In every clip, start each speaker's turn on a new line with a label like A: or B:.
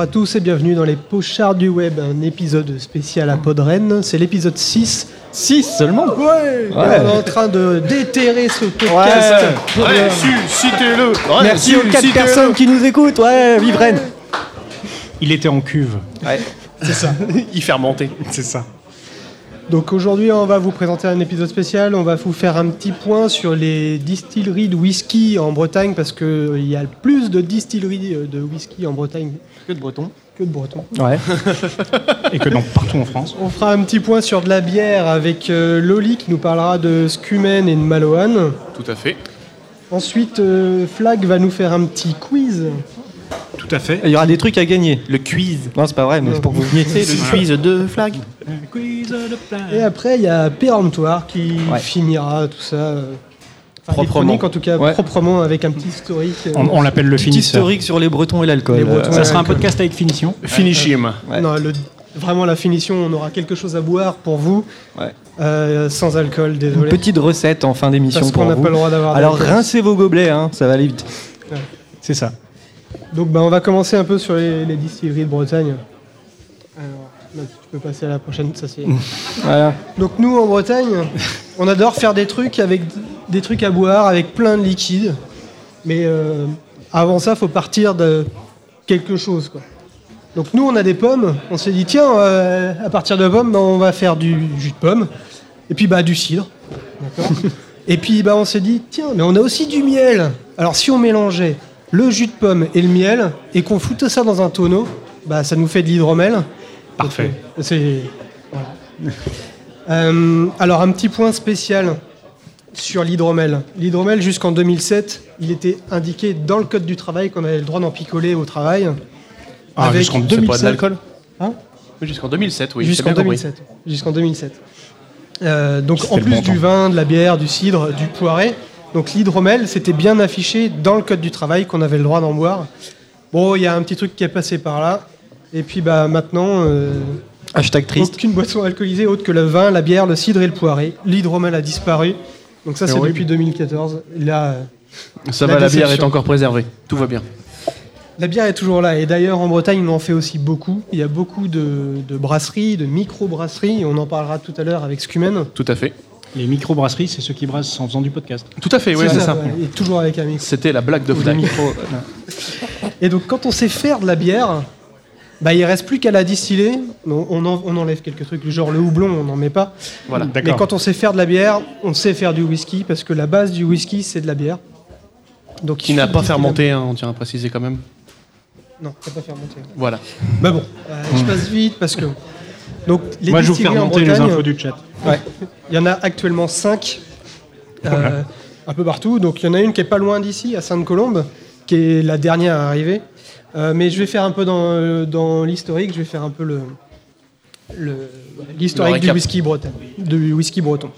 A: Bonjour à tous et bienvenue dans les Pochards du Web, un épisode spécial à Podren. C'est l'épisode 6.
B: 6 seulement
A: Ouais, On est en train de déterrer ce podcast.
B: Ouais.
A: Ouais.
C: citez-le
B: Merci aux 4 personnes qui nous écoutent, ouais, vive Rennes
D: Il était en cuve.
C: C'est ça. Il fait remonter.
D: C'est ça.
A: Donc aujourd'hui, on va vous présenter un épisode spécial. On va vous faire un petit point sur les distilleries de whisky en Bretagne parce qu'il y a plus de distilleries euh, de whisky en Bretagne
B: Que de breton.
A: que de Bretons.
B: Ouais.
D: Et que dans, partout en France.
A: On fera un petit point sur de la bière avec euh, Loli qui nous parlera de Scumen et de Malohan.
C: Tout à fait.
A: Ensuite, euh, Flag va nous faire un petit quiz.
D: Tout à fait.
B: Il y aura des trucs à gagner.
C: Le quiz.
B: Non, c'est pas vrai, mais c'est pour que vous veniez.
C: C'est le quiz de flag.
D: Quiz de plein.
A: Et après, il y a Péremptoire qui
B: Ouais.
A: finira tout ça. euh, enfin,
B: Proprement.
A: en tout cas,
B: Ouais.
A: proprement avec un petit historique. euh,
D: On, on l'appelle le finisseur.
B: historique sur les bretons et l'alcool. Euh,
D: Ça sera un podcast avec finition.
C: Finish him.
B: Ouais.
A: Non, le- vraiment la finition, on aura quelque chose à boire pour vous.
B: Ouais.
A: Euh, sans alcool,
B: Une
A: désolé.
B: petite recette en fin d'émission
A: Parce
B: pour
A: qu'on n'a
B: vous.
A: pas le droit d'avoir
B: Alors rincez vos gobelets, hein, ça va aller vite.
D: C'est ça.
A: Donc bah, on va commencer un peu sur les, les distilleries de Bretagne. Alors, là, tu peux passer à la prochaine, ça c'est...
B: Voilà.
A: Donc nous en Bretagne, on adore faire des trucs avec des trucs à boire, avec plein de liquides. Mais euh, avant ça, faut partir de quelque chose. Quoi. Donc nous, on a des pommes. On s'est dit tiens, euh, à partir de pommes, bah, on va faire du jus de pomme. Et puis bah du cidre. D'accord Et puis bah on s'est dit tiens, mais on a aussi du miel. Alors si on mélangeait le jus de pomme et le miel et qu'on foutait ça dans un tonneau, bah ça nous fait de l'hydromel.
D: Parfait.
A: Euh, C'est voilà. Euh, alors un petit point spécial sur l'hydromel. L'hydromel jusqu'en 2007, il était indiqué dans le code du travail qu'on avait le droit d'en picoler au travail.
D: Ah,
A: Avec-
D: jusqu'en
C: C'est pas
D: 2007.
C: de l'alcool
A: Hein
C: Oui, Jusqu'en 2007, oui.
A: jusqu'en
C: j'ai bien compris.
A: 2007. Jusqu'en 2007. Euh, donc en plus
D: bon
A: du
D: temps.
A: vin, de la bière, du cidre, du poiré, donc l'hydromel, c'était bien affiché dans le code du travail qu'on avait le droit d'en boire. Bon, il y a un petit truc qui est passé par là. Et puis bah maintenant, euh,
B: Hashtag triste.
A: aucune boisson alcoolisée autre que le vin, la bière, le cidre et le poiré. L'hydromel a disparu. Donc ça, c'est
C: horrible.
A: depuis 2014. Là, euh,
C: Ça
A: La
C: va, la bière est encore préservée. Tout va bien.
A: La bière est toujours là. Et d'ailleurs, en Bretagne, on en fait aussi beaucoup. Il y a beaucoup de, de brasseries, de micro-brasseries. On en parlera tout à l'heure avec Scumen.
C: Tout à fait.
D: Les micro-brasseries, c'est ceux qui brassent en faisant du podcast.
C: Tout à fait, oui, c'est ça.
A: ouais, Et toujours avec un micro.
C: C'était la blague de flag.
B: micros.
A: Et donc, quand on sait faire de la bière, bah, il reste plus qu'à la distiller. On, on en- on enlève quelques trucs, genre le houblon, on n'en met pas.
C: Voilà.
A: Mais quand on sait faire de la bière, on sait faire du whisky, parce que la base du whisky, c'est de la bière. Donc,
C: Qui
A: il
C: n'a pas fermenté, hein, on tient à préciser quand même.
A: Non, ça n'a pas fermenté.
C: Voilà.
A: Bah bon, euh, je passe vite parce que. Donc, les
D: Moi, je vous fais
A: distilleries en
D: remonter les
A: Bretagne,
D: infos du chat.
A: Il y en a actuellement 5 un peu partout. Donc il y en a une qui est pas loin d'ici, à Sainte-Colombe, qui est la dernière à arriver. Euh, mais je vais faire un peu dans, euh, dans l'historique, je vais faire un peu le le- l'historique
C: Le
A: du whisky breton. Du whisky breton.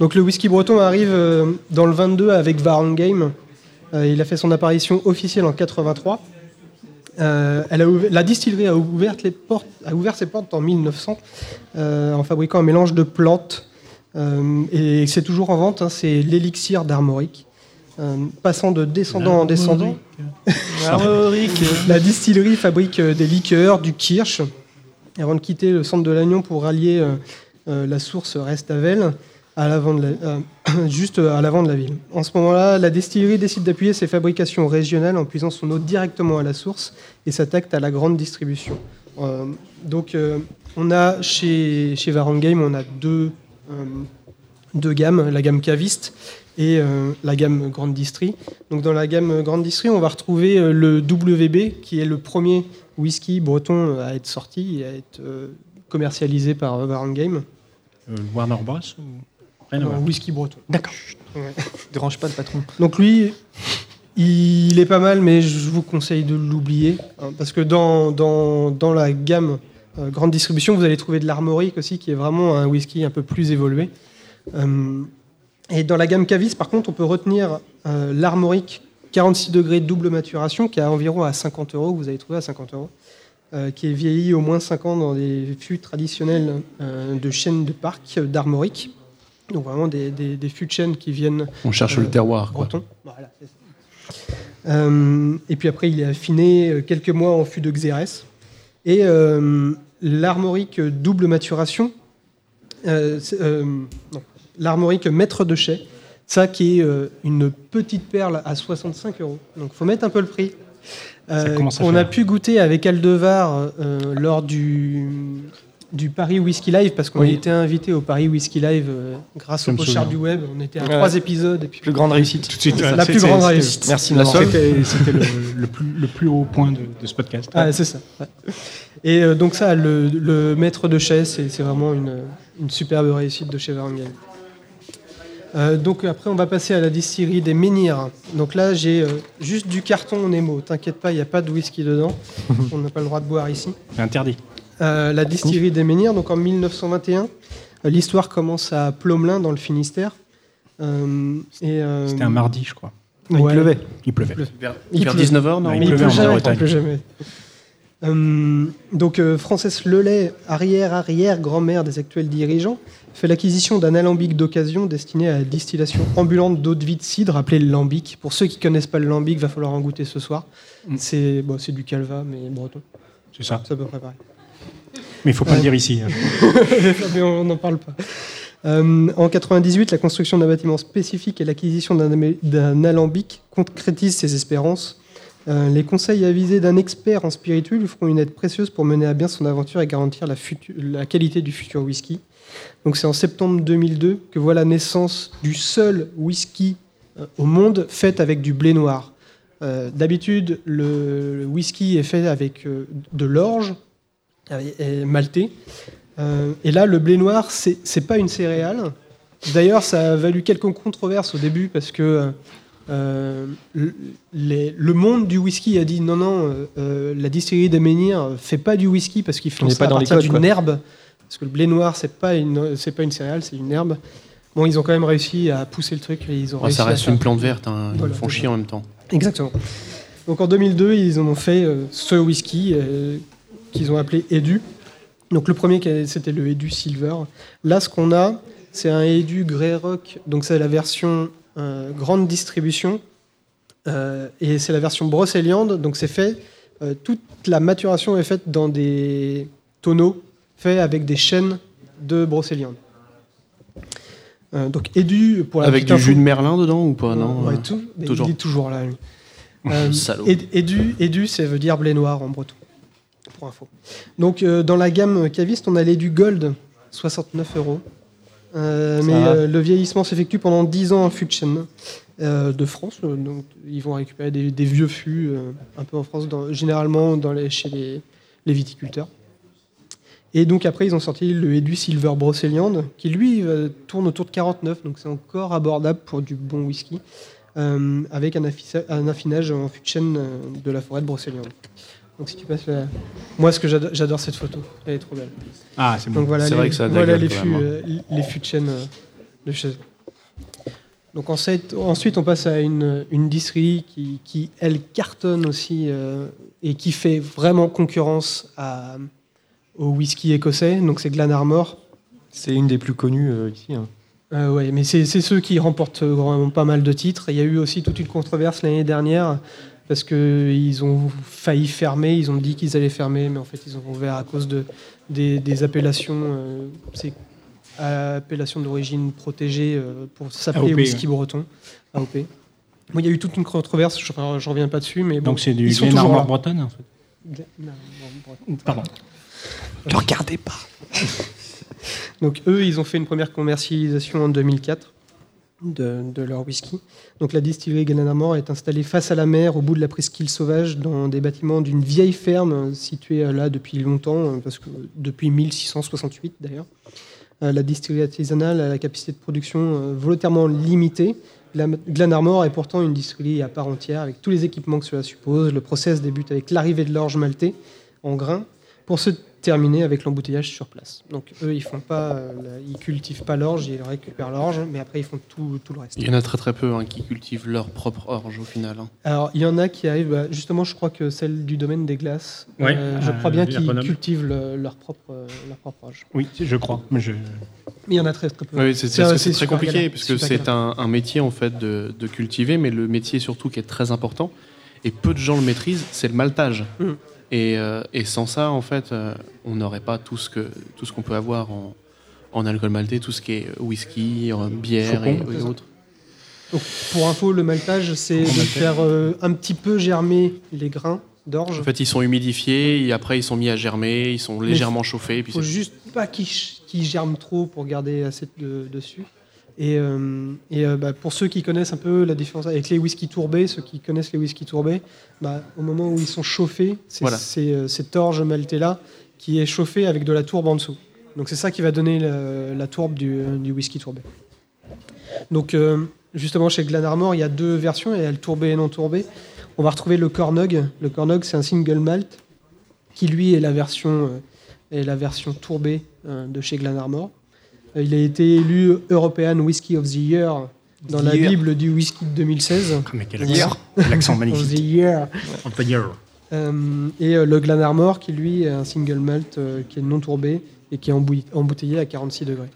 A: Donc le whisky breton arrive euh, dans le 22 avec Varon Game. Euh, il a fait son apparition officielle en 83. Euh, elle a ouver- la distillerie a ouvert, les portes, a ouvert ses portes en 1900 euh, en fabriquant un mélange de plantes. Euh, et c'est toujours en vente, hein, c'est l'élixir d'Armorique. Passant de descendant en descendant, la distillerie fabrique des liqueurs, du kirsch. Avant de quitter le centre de l'Agnon pour rallier la source Restavel, euh, juste à l'avant de la ville. En ce moment-là, la distillerie décide d'appuyer ses fabrications régionales en puisant son eau directement à la source et s'attaque à la grande distribution. Euh, donc, euh, on a chez, chez Varon Game, on a deux, euh, deux gammes, la gamme caviste et euh, la gamme grande distrie. Donc, dans la gamme grande distrie, on va retrouver euh, le WB, qui est le premier whisky breton à être sorti et à être euh, commercialisé par euh, Varon Game.
D: Euh, Warner Bros. Rien voir.
A: whisky breton.
B: D'accord.
A: Ouais.
B: Dérange pas le patron.
A: Donc lui, il est pas mal, mais je vous conseille de l'oublier. hein, parce que dans, dans, dans la gamme euh, grande distribution, vous allez trouver de l'armorique aussi, qui est vraiment un whisky un peu plus évolué. Euh, et dans la gamme Cavis, par contre, on peut retenir euh, l'armorique 46 degrés double maturation, qui est à environ à 50 euros, que vous allez trouver à 50 euros, euh, qui est vieilli au moins 5 ans dans des fûts traditionnels euh, de chêne de parc euh, d'armorique. Donc vraiment des, des, des fûts de chêne qui viennent
C: On cherche
A: Euh,
C: le terroir. quoi.
A: breton. Voilà, ça. Euh, et puis après, il est affiné euh, quelques mois en fût de Xérès. Et euh, l'armorique double maturation, euh, euh, l'armorique maître de chai, ça qui est euh, une petite perle à 65 euros. Donc faut mettre un peu le prix. Euh, on a pu goûter avec Aldevar euh, lors du, du Paris Whisky Live, parce qu'on
B: Oui.
A: a été invité au Paris Whisky Live euh, grâce au pochard du web. On était à
B: Ouais.
A: trois épisodes. Et puis
B: Plus grande réussite.
D: Tout de suite.
A: La plus grande réussite.
B: Merci.
D: C'était le, le plus, le plus haut point de, de ce podcast.
A: Ah, c'est ça. ouais. Et euh, donc ça, le, le maître de chai, c'est vraiment une, une superbe réussite de chez Varangel. Euh, donc après, on va passer à la distillerie des Menhirs. Donc là, j'ai euh, juste du carton Nemo. T'inquiète pas, il n'y a pas de whisky dedans. on n'a pas le droit de boire ici.
D: C'est interdit.
A: Euh, la distillerie des Menhirs, donc en 1921, euh, l'histoire commence à Plomelin, dans le Finistère. Euh, et, euh,
D: C'était un mardi, je crois.
B: Il
A: ouais.
B: pleuvait.
D: Il pleuvait.
C: Vers,
A: Il
C: vers
A: pleut.
C: 19h, non
A: Mais il
D: pleuvait en
A: jamais,
D: Bretagne.
A: il jamais. Euh, donc, euh, Frances Lelay, arrière-arrière-grand-mère des actuels dirigeants, fait l'acquisition d'un alambic d'occasion destiné à la distillation ambulante d'eau de vie de cidre, appelé le lambic. Pour ceux qui connaissent pas le lambic, va falloir en goûter ce soir.
D: Mm.
A: C'est bon, c'est du calva, mais breton.
D: C'est ça.
A: C'est à peu près pareil.
D: Mais il faut pas le dire ici. hein.
A: on n'en parle pas. Euh, en 98, la construction d'un bâtiment spécifique et l'acquisition d'un alambic concrétisent ces espérances. Euh, les conseils avisés d'un expert en spiritueux lui feront une aide précieuse pour mener à bien son aventure et garantir la, qualité du futur whisky. Donc c'est en septembre 2002 que voit la naissance du seul whisky euh, au monde fait avec du blé noir. D'habitude, le, whisky est fait avec de l'orge et- et maltais. Euh, et là, le blé noir, c'est pas une céréale. D'ailleurs, ça a valu quelques controverses au début parce que euh, le, les- le monde du whisky a dit non, non, euh, euh, la distillerie des Menhirs fait pas du whisky parce qu'ils font ça
B: pas
A: à
B: dans les
A: partir d'une herbe. Parce que le blé noir, c'est pas une, c'est pas une céréale, c'est une herbe. Bon, ils ont quand même réussi à pousser le truc et ils ont
C: Ouais,
A: réussi
C: Ça
A: à
C: reste
A: faire-
C: une plante verte, hein. ils
A: Voilà,
C: font
A: c'est
C: chier en même temps.
A: Exactement. Donc en 2002, ils en ont fait euh, ce whisky euh, qu'ils ont appelé Edu. Donc le premier, c'était le Edu Silver. Là, ce qu'on a, c'est un Edu Grey Rock. Donc c'est la version euh, grande distribution. Euh, et c'est la version brocéliande. Donc c'est fait, euh, toute la maturation est faite dans des tonneaux faits avec des chaînes de brocéliande. Euh, donc Edu, pour la
C: Avec du jus de Merlin dedans ou pas? Non
A: Ouais, tout.
C: Toujours.
A: Il est toujours là, lui. Edu, Edu, ça veut dire blé noir en breton, pour info. Donc, euh, dans la gamme caviste, on a l'Edu Gold, 69 euros. Euh, mais euh, le vieillissement s'effectue pendant 10 ans en fût de chêne de France. Donc, ils vont récupérer des, des vieux fûts un peu en France, dans- généralement dans les, chez les, les viticulteurs. Et donc après, ils ont sorti le Edu Silver Brocéliande, qui lui tourne autour de 49, donc c'est encore abordable pour du bon whisky, avec un, affinage en fût de chêne de la forêt de Brocéliande. Donc si tu passes la... Moi, ce que j'ado- j'adore cette photo, elle est trop belle.
D: Ah, c'est bon.
A: Voilà, les,
C: vrai que ça
A: voilà les, fûts, euh, les fûts de chêne euh, de chez eux. Donc ensuite, ensuite, on passe à une, une distillerie qui, qui, elle, cartonne aussi euh, et qui fait vraiment concurrence à, au whisky écossais. Donc c'est Glenarmor.
B: C'est une des plus connues euh, ici. hein.
A: Euh, ouais, mais c'est ceux qui remportent euh, vraiment pas mal de titres. Il y a eu aussi toute une controverse l'année dernière parce qu'ils ont failli fermer. Ils ont dit qu'ils allaient fermer, mais en fait, ils ont ouvert à cause de, des, des appellations. euh, c'est appellation d'origine protégée euh, pour s'appeler whisky breton. AOP. Bon, il y a eu toute une controverse, je ne reviens pas dessus, mais bon,
D: Donc c'est du
A: ils sont
D: Glen
A: toujours
D: Armor
A: là.
D: bretonne, en fait.
A: Glenarmor.
D: Pardon.
B: Ne regardez pas.
A: Donc eux, ils ont fait une première commercialisation en 2004 de, leur whisky. Donc la distillerie Glenamore est installée face à la mer, au bout de la presqu'île sauvage, dans des bâtiments d'une vieille ferme euh, située euh, là depuis longtemps, euh, parce que depuis 1668 d'ailleurs. La distillerie artisanale a la capacité de production volontairement limitée. Glen- Glenarmor est pourtant une distillerie à part entière, avec tous les équipements que cela suppose. Le process débute avec l'arrivée de l'orge maltais en grains. Pour ce terminé avec l'embouteillage sur place. Donc eux, ils font pas, euh, ils cultivent pas l'orge, ils récupèrent l'orge, mais après ils font tout, tout le reste.
C: Il y en a très très peu hein, qui cultivent leur propre orge au final. hein.
A: Alors il y en a qui arrivent, bah, justement, je crois que celle du domaine des glaces,
D: Ouais,
A: euh, je crois bien qu'ils
D: Grenoble.
A: cultivent le- leur propre, euh, leur propre orge.
D: Oui, je crois. Mais je...
A: Mais il y en a très très peu.
C: Oui, c'est parce que très compliqué
A: galère,
C: puisque
A: super
C: c'est un, un métier en fait de, de cultiver, mais le métier surtout qui est très important et peu de gens le maîtrisent, c'est le maltage.
A: Mm.
C: Et, euh, et sans ça, en fait, euh, on n'aurait pas tout ce que tout ce qu'on peut avoir en, en alcool maltais, tout ce qui est whisky, euh, bière et, autres.
A: Donc, pour info, le maltage, c'est de faire euh, un petit peu germer les grains d'orge.
C: En fait, ils sont humidifiés et après ils sont mis à germer, ils sont légèrement chauffés.
A: Il faut juste pas qu'ils germent trop pour garder assez de, dessus. Et, euh, et, euh, bah, pour ceux qui connaissent un peu la différence avec les whisky tourbés, ceux qui connaissent les whisky tourbés, bah, au moment où ils sont chauffés, c'est
C: Voilà.
A: c'est, euh, cette orge maltais là qui est chauffée avec de la tourbe en dessous. Donc c'est ça qui va donner la tourbe du, du whisky tourbé. Donc euh, justement chez Glenarmor, il y a deux versions, il y a le tourbé et non tourbé. On va retrouver le Cornog. Le Cornog, c'est un single malt qui lui est la version, euh, est la version tourbée euh, de chez Glenarmor. Euh, il a été élu European Whisky of the Year dans la
B: Year.
A: Bible du whisky de 2016.
D: Ah, mais quel accent,
A: Of the
D: magnifique.
A: Year. Euh, et euh, le Glenarmor qui lui est un single malt euh, qui est non tourbé et qui est embouteillé à 46 degrés.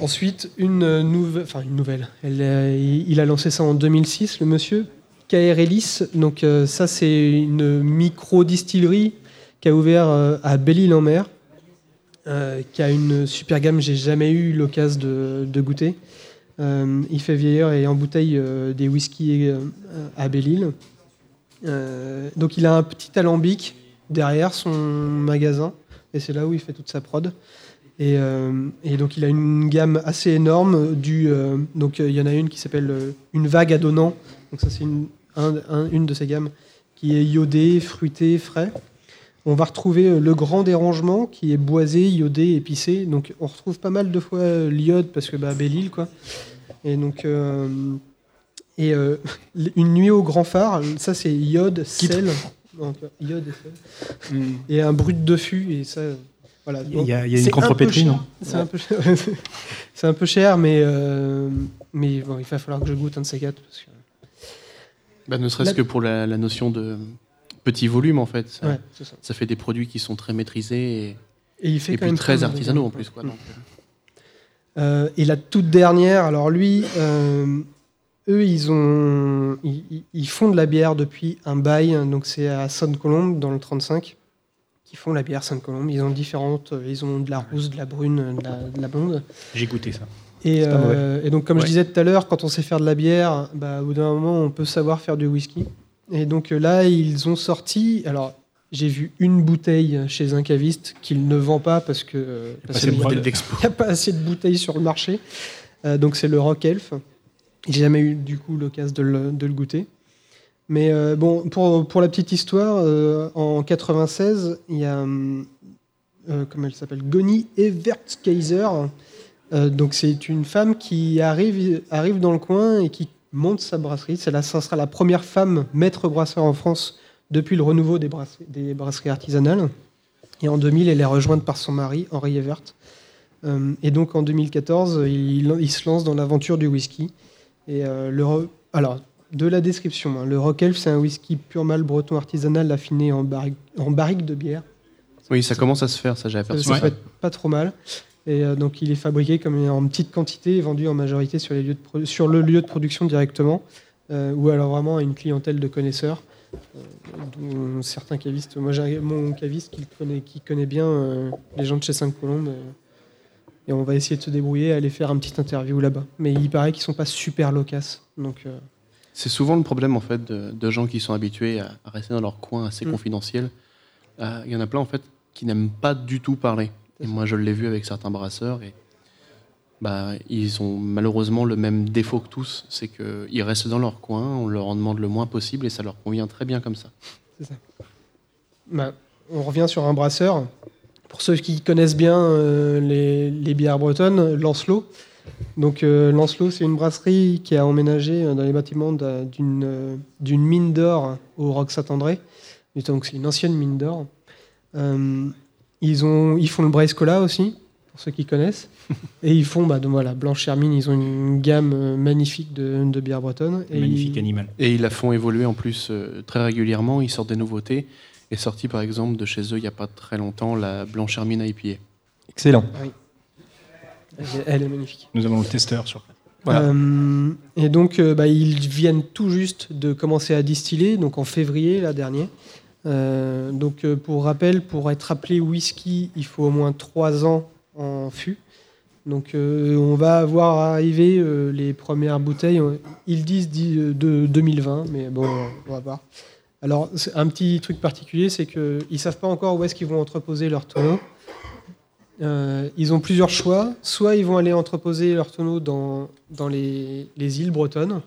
A: Ensuite, une, nouve- enfin, une nouvelle. Elle, euh, il a lancé ça en 2006, le monsieur. KR Ellis, donc euh, ça c'est une micro-distillerie qui a ouvert euh, à Belle-Île-en-Mer, euh, qui a une super gamme, j'ai jamais eu l'occasion de, goûter. Euh, il fait vieillir et embouteille euh, des whiskies à Belle-Île. Donc il a un petit alambic derrière son magasin et c'est là où il fait toute sa prod. Et, donc il a une gamme assez énorme. Du, donc il y en a une qui s'appelle une vague à donnant. Donc ça c'est une, un- un- une de ces gammes qui est iodée, fruitée, frais. On va retrouver euh, le grand dérangement qui est boisé, iodé, épicé. Donc on retrouve pas mal de fois euh, l'iode parce que bah, Belle-Île quoi. Et donc euh, et euh, une nuit au grand phare, ça c'est iode, sel, donc, iode et sel, et un brut de fût et ça, voilà.
D: Il y a, y une
A: un peu
D: contrepétrie,
A: cher.
D: non?
A: C'est un peu cher. c'est un peu cher, mais euh, mais bon, il va falloir que je goûte un de ces quatre parce que
C: Bah, ne serait-ce
A: La-
C: que pour la, la notion de petit volume en fait. Ça,
A: ouais, c'est ça.
C: ça fait des produits qui sont très maîtrisés et,
A: Et il fait
C: et
A: quand
C: puis
A: même
C: très artisanaux en plus. Quoi, donc, euh.
A: Euh, et la toute dernière, alors lui, euh, eux, ils, ont, ils, ils- ils font de la bière depuis un bail, hein, donc c'est à Sainte-Colombe, dans le 35, qui font la bière Sainte-Colombe. Ils ont différentes, ils ont de la rousse, de la brune, de la, de la blonde.
D: J'ai goûté ça.
A: Et, euh, donc, comme
C: Ouais.
A: je disais tout à l'heure, quand on sait faire de la bière, bah, au bout d'un moment, on peut savoir faire du whisky. Et donc euh, là, ils ont sorti. Alors, j'ai vu une bouteille chez un caviste qu'il ne vend pas parce que euh,
D: de
A: a- il n'y a pas assez de bouteilles sur le marché. Euh, donc c'est le Rock Elf. J'ai jamais eu du coup l'occasion de le, de le goûter. Mais euh, bon, pour, pour la petite histoire, euh, en 96, il y a, comment elle s'appelle, Goni Evertskaiser. Donc c'est une femme qui arrive, arrive dans le coin et qui monte sa brasserie. C'est ça sera la première femme maître brasseur en France depuis le renouveau des brasseries, des brasseries artisanales. Et en 2000, elle est rejointe par son mari, Henri Evert. Euh, et donc en 2014, il, il se lance dans l'aventure du whisky. Et euh, le alors, de la description, hein, le Rock Elf, c'est un whisky pur mâle breton artisanal affiné en barrique, en barrique de bière.
C: Oui, ça commence à se faire, ça j'ai aperçu.
A: ça
C: ça.
A: être pas trop mal. Et euh, donc il est fabriqué comme en petite quantité et vendu en majorité sur, les lieux de pro- sur le lieu de production directement, euh, ou alors vraiment à une clientèle de connaisseurs, euh, dont certains cavistes. Moi j'ai mon caviste qui connaît, qui connaît bien euh, les gens de chez Sainte-Colombe. euh, et on va essayer de se débrouiller, aller faire un petit interview là-bas. Mais il paraît qu'ils sont pas super loquaces. Donc
C: C'est souvent le problème en fait de, de gens qui sont habitués à, à rester dans leur coin assez
A: Mm.
C: confidentiel. Il y en a plein en fait qui n'aiment pas du tout parler. Et moi je l'ai vu avec certains brasseurs et bah, ils ont malheureusement le même défaut que tous, c'est qu'ils restent dans leur coin, on leur en demande le moins possible et ça leur convient très bien comme ça.
A: Bah, on revient sur un brasseur. Pour ceux qui connaissent bien euh, les, bières bretonnes, Lancelot. Donc euh, Lancelot, c'est une brasserie qui a emménagé euh, dans les bâtiments d'un- d'une mine d'or au Roc Saint-André. C'est une ancienne mine d'or. Ils, ont, ils font le Brace Cola aussi, pour ceux qui connaissent. Et ils font, bah, donc voilà, Blanche Hermine, ils ont une gamme euh, magnifique de, de bière bretonne. Et
D: Magnifique
A: ils-
D: animal.
E: Et ils la font évoluer en plus euh, très régulièrement. Ils sortent des nouveautés. Est sorti par exemple de chez eux il n'y a pas très longtemps la Blanche Hermine IPA.
B: Excellent.
A: elle, elle est magnifique.
D: Nous avons le testeur sur place.
B: Voilà.
A: Euh, et donc, euh, bah, ils viennent tout juste de commencer à distiller, donc en février, la dernière. Euh, donc, euh, pour rappel, pour être appelé whisky, il faut au moins 3 ans en fût. Donc, euh, on va avoir arrivé les premières bouteilles. Ils disent d'i- de 2020, mais bon, on va voir. Alors, un petit truc particulier, c'est qu'ils ne savent pas encore où est-ce qu'ils vont entreposer leurs tonneaux. Ils ont plusieurs choix. Soit ils vont aller entreposer leurs tonneaux dans, dans les, les îles bretonnes,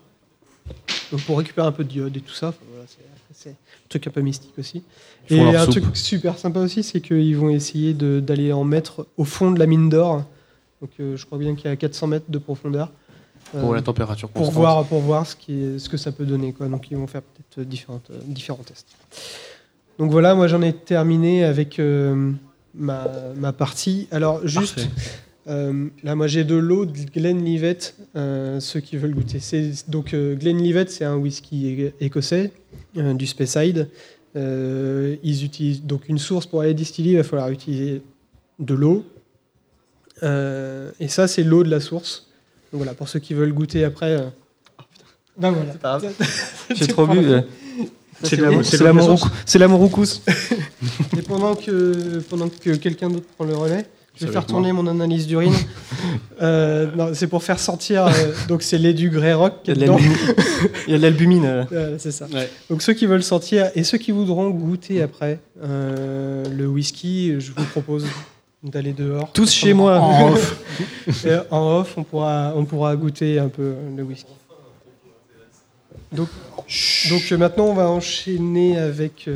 A: donc pour récupérer un peu de diode et tout ça. C'est un truc un peu mystique aussi.
E: Ils
A: Et un
E: soupe.
A: truc super sympa aussi, c'est qu'ils vont essayer d'aller en mettre au fond de la mine d'or. Donc euh, je crois bien qu'il y a 400 mètres de profondeur.
E: Pour
A: Euh,
E: la température
A: pour voir, pour voir ce, qui est- ce que ça peut donner. Quoi. Donc ils vont faire peut-être différentes, euh, différents tests. Donc voilà, moi j'en ai terminé avec euh, ma, ma partie. Alors juste,
B: Parfait.
A: Euh, là moi j'ai de l'eau de Glenlivet, euh, ceux qui veulent goûter. C'est- Donc euh, Glenlivet c'est un whisky écossais, euh, du Speyside. Euh, ils utilisent donc une source pour aller distiller, il va falloir utiliser de l'eau. Euh, et ça c'est l'eau de la source. Donc voilà, pour ceux qui veulent goûter après. euh, Ben voilà.
B: pas grave. J'ai
A: C'est
B: trop bu. euh,
D: C'est la-
B: la-
D: la
B: Moroukous.
A: Et pendant que, pendant que quelqu'un d'autre prend le relais, je vais faire
E: moi.
A: tourner mon analyse d'urine. Euh, c'est pour faire sortir. euh, donc c'est lait du Grey Rock qui
B: Il
A: est
B: y a de
A: dedans.
B: l'albumine. Il y a de l'albumine. euh.
A: C'est ça.
E: Ouais.
A: Donc ceux qui veulent sortir et ceux qui voudront goûter après le whisky, je vous propose d'aller dehors.
B: Tous chez moi.
D: En off.
A: En off, on pourra, on pourra goûter un peu le whisky. Donc, donc maintenant, on va enchaîner avec.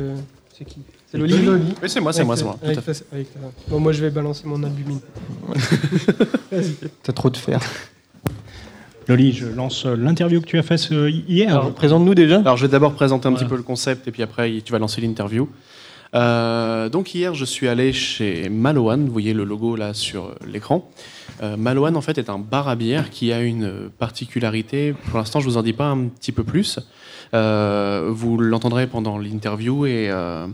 A: c'est qui?
B: C'est Loli
A: Loli.
E: Oui, c'est moi, c'est moi, c'est moi. tout
A: avec
E: à fait.
A: ta- avec ta- Bon, moi, je vais balancer mon albumine. Vas-y.
B: T'as trop de fer.
D: Loli, je lance euh, l'interview que tu as faite euh, hier.
B: Alors, présente-nous déjà.
E: Alors, je vais d'abord présenter un
D: Voilà.
E: petit peu le concept et puis après, tu vas lancer l'interview. Euh, donc, hier, je suis allé chez Maloan. Vous voyez le logo là sur l'écran. Euh, Maloan, en fait, est un bar à bière qui a une particularité. Pour l'instant, je vous en dis pas un petit peu plus. Euh, vous l'entendrez pendant l'interview et, euh,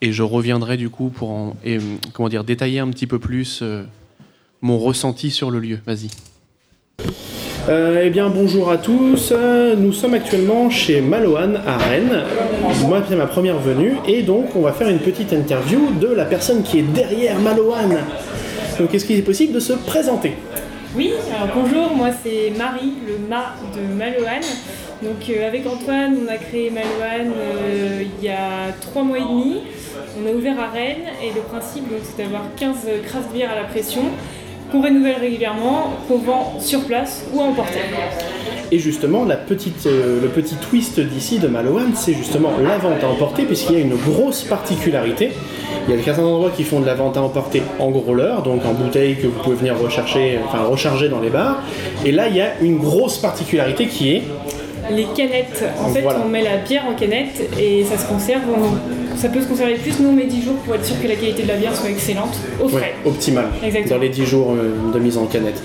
E: et je reviendrai du coup pour en, et, comment dire, détailler un petit peu plus euh, mon ressenti sur le lieu. Vas-y.
C: Euh, eh bien, bonjour à tous. Nous sommes actuellement chez Maloan à Rennes. Moi, c'est ma première venue et donc on va faire une petite interview de la personne qui est derrière Maloan. Donc, est-ce qu'il est possible de se présenter?
F: Oui, alors bonjour, moi c'est Marie, le Ma de Maloan. Donc euh, avec Antoine, on a créé Maloan euh, il y a trois mois et demi. On a ouvert à Rennes et le principe c'est d'avoir 15 craft beer à la pression qu'on renouvelle régulièrement, qu'on vend sur place ou à emporter.
C: Et justement, la petite, euh, le petit twist d'ici de Maloan, c'est justement la vente à emporter, puisqu'il y a une grosse particularité. Il y a certains endroits qui font de la vente à emporter en growler, donc en bouteille que vous pouvez venir rechercher, enfin recharger dans les bars. Et là, il y a une grosse particularité qui est
F: Les canettes, en fait
C: Voilà.
F: on met la bière en canette et ça se conserve, on- ça peut se conserver plus, nous on met 10 jours pour être sûr que la qualité de la bière soit excellente, au
C: ouais,
F: frais.
C: optimale
F: Exactement.
C: dans les 10 jours euh, de mise en canette.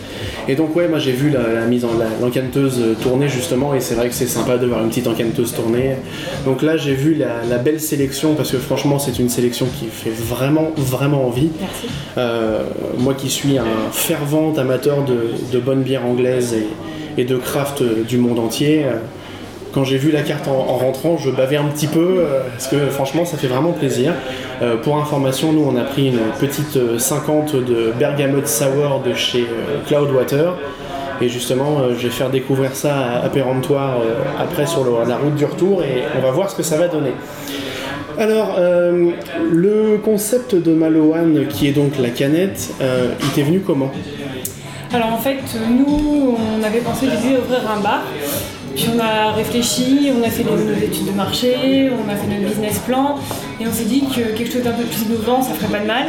C: Et donc ouais, moi j'ai vu la, la mise en l'encaneteuse euh, tourner justement, et c'est vrai que c'est sympa de voir une petite encaneteuse tourner. Donc là j'ai vu la, la belle sélection parce que franchement c'est une sélection qui fait vraiment vraiment envie.
F: Merci.
C: Euh, moi qui suis un fervent amateur de, de bonne bière anglaise et, et de craft du monde entier, quand j'ai vu la carte en, en rentrant, je bavais un petit peu euh, parce que franchement ça fait vraiment plaisir. Euh, pour information, nous on a pris une petite euh, 50 de bergamote sour de chez euh, Cloudwater. Et justement, euh, je vais faire découvrir ça à, à Péremptoire euh, après sur la route du retour et on va voir ce que ça va donner. Alors, euh, le concept de Maloan, qui est donc la canette, euh, il t'est venu comment?
F: Alors en fait, nous, on avait pensé d'ouvrir un bar. Puis on a réfléchi, on a fait nos, études de marché, on a fait notre business plan, et on s'est dit que quelque chose d'un peu plus innovant, ça ferait pas de mal.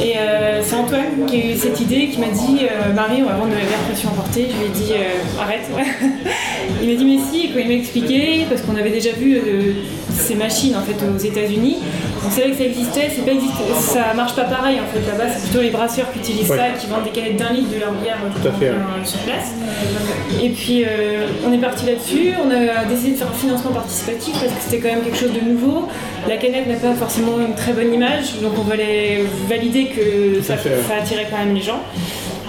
F: Et euh, c'est Antoine qui a eu cette idée, qui m'a dit euh, Marie, on va vendre de la bière pression emportée. Je lui ai dit euh, arrête. il m'a dit mais si, et il m'a expliqué, parce qu'on avait déjà vu ces machines en fait aux États-Unis. On savait que ça existait, c'est pas existé, ça marche pas pareil en fait là-bas. C'est plutôt les brasseurs qui utilisent
C: Ouais.
F: ça, qui vendent des canettes d'un litre de leur bière euh,
C: Tout à fait, ouais.
F: euh, sur place. Et puis euh, on est parti là-dessus. On a décidé de faire un financement participatif parce que c'était quand même quelque chose de nouveau. La canette n'a pas forcément une très bonne image, donc on voulait valider que ça, attirait quand même les gens.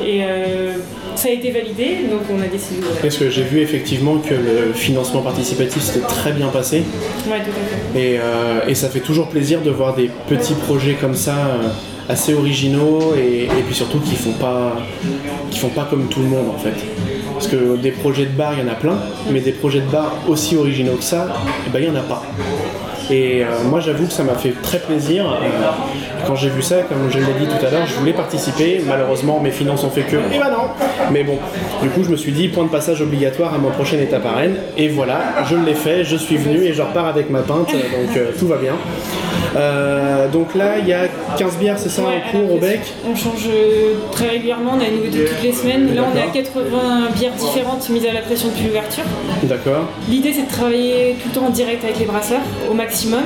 F: Et euh, ça a été validé, donc on a décidé.
C: Parce que j'ai vu effectivement que le financement participatif s'était très bien passé.
F: Ouais, tout à fait.
C: Et, euh, et ça fait toujours plaisir de voir des petits projets comme ça, euh, assez originaux et, et puis surtout qui font pas, qui font pas comme tout le monde en fait. Parce que des projets de bar, il y en a plein, mais des projets de bar aussi originaux que ça, eh ben, il n'y en a pas. Et euh, moi j'avoue que ça m'a fait très plaisir. Euh, quand j'ai vu ça, comme je l'ai dit tout à l'heure, je voulais participer. Malheureusement mes finances ont fait que. Et bah non Mais bon, du coup je me suis dit point de passage obligatoire à ma prochaine étape à Rennes. Et voilà, je l'ai fait, je suis venu et je repars avec ma pinte, donc euh, tout va bien. Euh, donc là il y a 15 bières, c'est ça
F: Ouais,
C: en cours au bec
F: On change euh, très régulièrement, on a une nouveauté toutes les semaines. Là, on est à 80 bières différentes mises à la pression depuis l'ouverture.
C: D'accord.
F: L'idée, c'est de travailler tout le temps en direct avec les brasseurs, au maximum.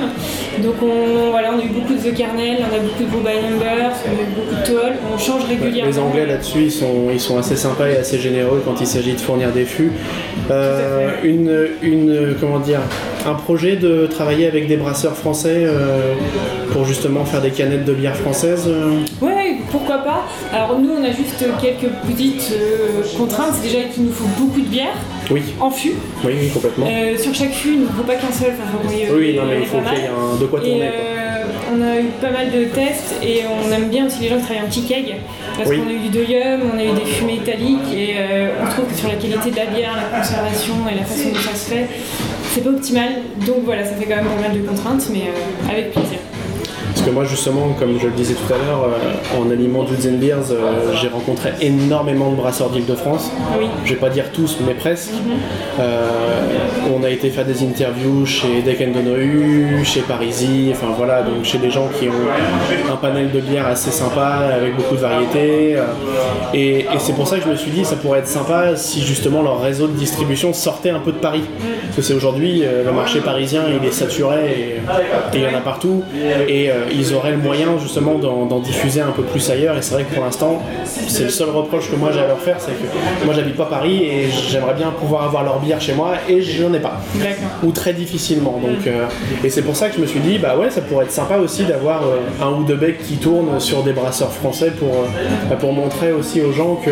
F: Donc, on, voilà, on a eu beaucoup de The Kernel, on a beaucoup de Blue by Numbers, on a eu beaucoup de Toll. On change régulièrement.
C: Les Anglais là-dessus, ils sont, ils sont assez sympas et assez généreux quand il s'agit de fournir des fûts. Euh, une, une, comment dire, un projet de travailler avec des brasseurs français euh, pour justement faire des canettes de bière française. euh,
F: Ouais, pourquoi pas. Alors, nous, on a juste quelques petites euh, contraintes. C'est déjà qu'il nous faut beaucoup de bière
C: Oui,
F: en fût.
C: oui, oui, complètement.
F: Euh, sur chaque fût, il ne faut pas qu'un seul. Enfin, ait-
C: oui, non, mais il faut qu'il y ait un, de quoi
F: Et
C: tourner. quoi.
F: on a eu pas mal de tests et on aime bien aussi les gens qui travaillent en petit keg parce
C: Oui.
F: qu'on a eu du doyum, on a eu des fumées italiques et euh, on trouve que sur la qualité de la bière, la conservation et la façon dont ça se fait, c'est pas optimal. Donc voilà, ça fait quand même pas mal de contraintes, mais euh, avec plaisir.
C: Parce que moi, justement, comme je le disais tout à l'heure, euh, en aliment Dudes and Beers, euh, j'ai rencontré énormément de brasseurs d'Île-de-France.
F: Oui.
C: Je vais pas dire tous, mais presque. Euh, on a été faire des interviews chez Deck Donohu, chez Parisi, enfin voilà, donc chez des gens qui ont un panel de bières assez sympa, avec beaucoup de variétés. et et c'est pour ça que je me suis dit, ça pourrait être sympa si justement leur réseau de distribution sortait un peu de Paris. Parce que c'est aujourd'hui, le marché parisien, il est saturé et et il y en a partout. Et ils auraient le moyen justement d'en diffuser un peu plus ailleurs. Et c'est vrai que pour l'instant, c'est le seul reproche que moi j'ai à leur faire, c'est que moi j'habite pas Paris et j'aimerais bien pouvoir avoir leur bière chez moi et je n'en ai pas. Ou très difficilement. Donc, euh, et c'est pour ça que je me suis dit, bah ouais, ça pourrait être sympa aussi d'avoir euh, un ou deux becs qui tournent sur des brasseurs français pour, euh, bah, pour montrer aussi aux gens que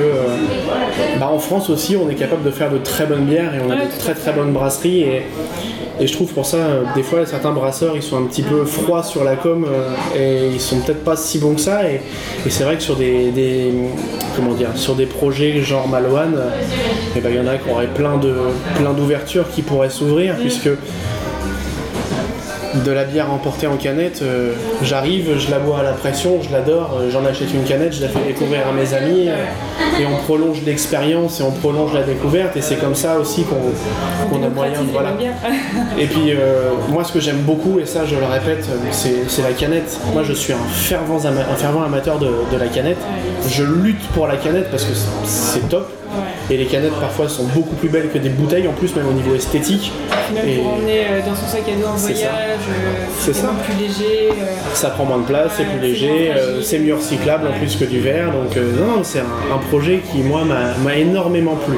C: bah, en France aussi on est capable de faire de très bonnes bières et on a
F: Ouais,
C: de très très bonnes brasseries. Et, et je trouve pour ça, euh, des fois, certains brasseurs, ils sont un petit peu froids sur la com euh, et ils sont peut-être pas si bons que ça. Et, et c'est vrai que sur des, des- comment dire, sur des projets genre Malouane, euh, eh ben, il y en a qui auraient plein de plein d'ouvertures qui pourraient s'ouvrir puisque de la bière emportée en canette, euh, j'arrive, je la bois à la pression, je l'adore, euh, j'en achète une canette, je la fais découvrir à mes amis euh, et on prolonge l'expérience et on prolonge la découverte et c'est comme ça aussi qu'on a moyen de voilà. Et puis moi ce que j'aime beaucoup, et ça je le répète, c'est la canette. Moi je suis un fervent, ama- un fervent amateur de, de la canette. Je lutte pour la canette parce que c'est- top. Et les canettes parfois sont beaucoup plus belles que des bouteilles en plus, même au niveau esthétique.
F: Même
C: Et
F: pour emmener dans son sac à dos en
C: ça.
F: Euh,
C: C'est ça.
F: plus léger. euh,
C: Ça prend moins de place, c'est plus léger, euh, c'est mieux recyclable en plus que du verre. Donc non, c'est un, projet qui moi m'a énormément plu.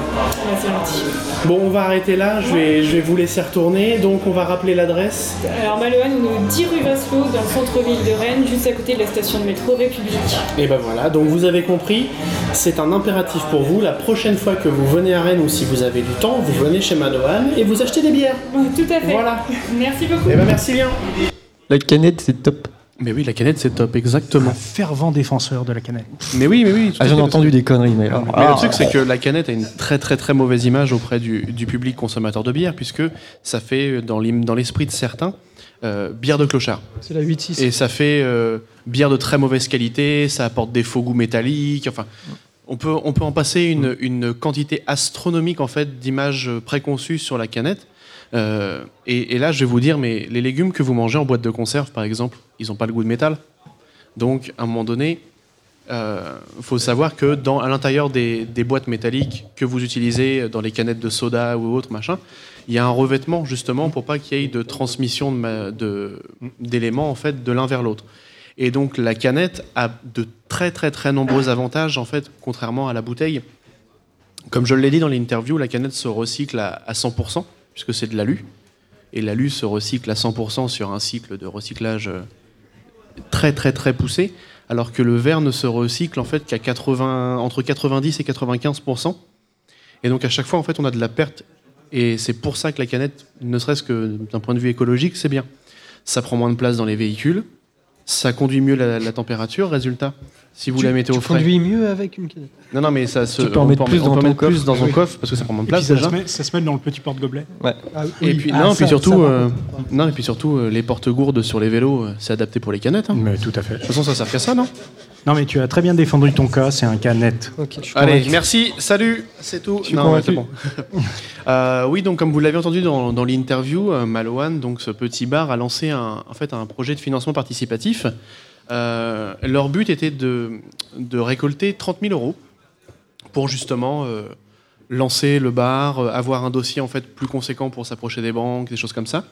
C: Bon, on va arrêter là, je vais, je vais vous laisser retourner. Donc on va rappeler l'adresse.
F: Alors Malouane, au 10 rue Vasselot, dans le centre-ville de Rennes, juste à côté de la station de métro République.
C: Et ben voilà, donc vous avez compris, c'est un impératif pour vous. La prochaine fois que vous venez à Rennes ou si vous avez du temps, vous venez chez Manoan et vous achetez des bières.
F: Tout à fait.
C: Voilà.
F: Merci beaucoup.
C: Et ben merci
B: La canette, c'est top.
G: Mais oui, la canette, c'est top, exactement.
D: Un fervent défenseur de la canette.
G: Mais oui, mais oui.
B: Ah, j'en ai entendu des conneries, mais alors.
G: Mais
B: ah,
G: le truc, c'est que la canette a une très très très mauvaise image auprès du, du public consommateur de bière, puisque ça fait, dans l'im- dans l'esprit de certains, euh, bière de clochard.
A: C'est la 8-6.
G: Et ça fait euh, bière de très mauvaise qualité, ça apporte des faux goûts métalliques, enfin... On peut, on peut en passer une, une quantité astronomique en fait d'images préconçues sur la canette. Euh, et, là, je vais vous dire, mais les légumes que vous mangez en boîte de conserve, par exemple, ils n'ont pas le goût de métal. Donc, à un moment donné,
C: il faut savoir que à l'intérieur des, boîtes métalliques que vous utilisez dans les canettes de soda ou autre machin, il y a un revêtement justement pour pas qu'il y ait de transmission ma- de- d'éléments en fait de l'un vers l'autre. Et donc la canette a de très très très nombreux avantages en fait, contrairement à la bouteille. Comme je l'ai dit dans l'interview, la canette se recycle à 100% puisque c'est de l'alu. Et l'alu se recycle à 100% sur un cycle de recyclage euh, très très très poussé, alors que le verre ne se recycle en fait qu'à 80 entre 90 et 95%. Et donc à chaque fois en fait on a de la perte. Et c'est pour ça que la canette, ne serait-ce que d'un point de vue écologique, c'est bien. Ça prend moins de place dans les véhicules, ça conduit mieux la, la température. Résultat, si vous
A: tu,
C: la mettez
A: tu
C: au frais.
A: conduis mieux avec une canette.
C: Non non mais ça se.
B: Tu peux en
C: on
B: mettre plus dans
C: mettre plus
B: coffre.
C: dans son
D: Oui.
C: coffre parce que ça prend moins de place
D: ça,
C: déjà.
D: se met, ça se met dans le petit porte-gobelet.
A: Ah,
C: Et puis
A: Ah,
C: non,
A: ça-
C: puis surtout,
A: ça,
C: euh, non, et puis surtout, euh, les porte-gourdes sur les vélos, euh, c'est adapté pour les canettes. hein. De
D: Mais tout à fait.
C: toute façon, ça sert qu'à ça, non?
D: Non, mais tu as très bien défendu ton cas, c'est un
A: suis
C: Allez, merci, salut, c'est tout. Non, ouais, bon. Oui, donc comme vous l'avez entendu dans, dans l'interview, Maloan, donc ce petit bar, a lancé un, en fait un projet de financement participatif. Euh, leur but était de, récolter 30 000 euros pour justement euh, lancer le bar, euh, avoir un dossier en fait plus conséquent pour s'approcher des banques, des choses comme ça.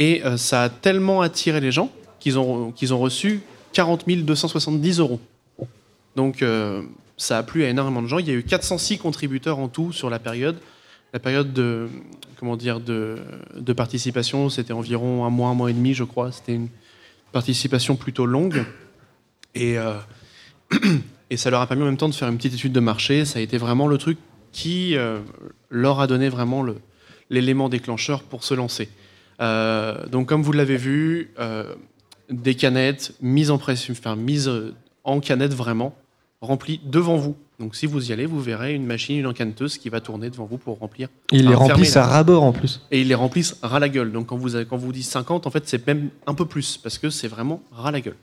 C: Et ça a tellement attiré les gens qu'ils ont, reçu 40 270 euros. Donc ça a plu à énormément de gens. Il y a eu 406 contributeurs en tout sur la période. La période de, comment dire, de, participation, c'était environ un mois, un mois et demi, je crois. Participation plutôt longue. Et, euh, et ça leur a permis en même temps de faire une petite étude de marché. Ça a été vraiment le truc qui euh, leur a donné vraiment l'élément déclencheur pour se lancer. Euh, donc comme vous l'avez vu, des canettes mises en pression, enfin mises en canette vraiment, remplies devant vous. Donc si vous y allez, vous verrez une machine, une encaneteuse qui va tourner devant vous pour remplir.
B: Ils les remplissent à
C: là.
B: rabord en plus.
C: Et ils les remplissent ras la gueule. Donc quand vous, quand vous dites 50, en fait c'est même un peu plus, parce que c'est vraiment ras la gueule.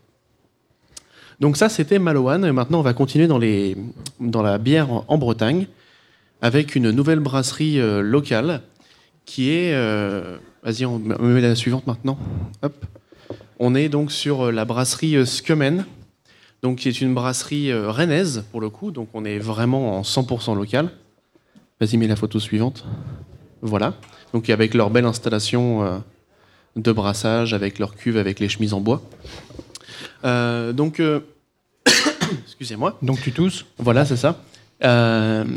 C: Donc ça c'était Maloan, et maintenant on va continuer dans, les, dans la bière en, en Bretagne, avec une nouvelle brasserie euh, locale, qui est... euh, Vas-y, on me met la suivante maintenant. Hop. On est donc sur euh, la brasserie Scumen, donc qui est une brasserie euh, rennaise pour le coup, donc on est vraiment en 100% local. Vas-y, mets la photo suivante. Voilà. Donc avec leur belle installation euh, de brassage, avec leur cuve, avec les chemises en bois. Euh, donc, excusez-moi.
D: Donc tu tousses
C: Voilà, c'est ça. Alors,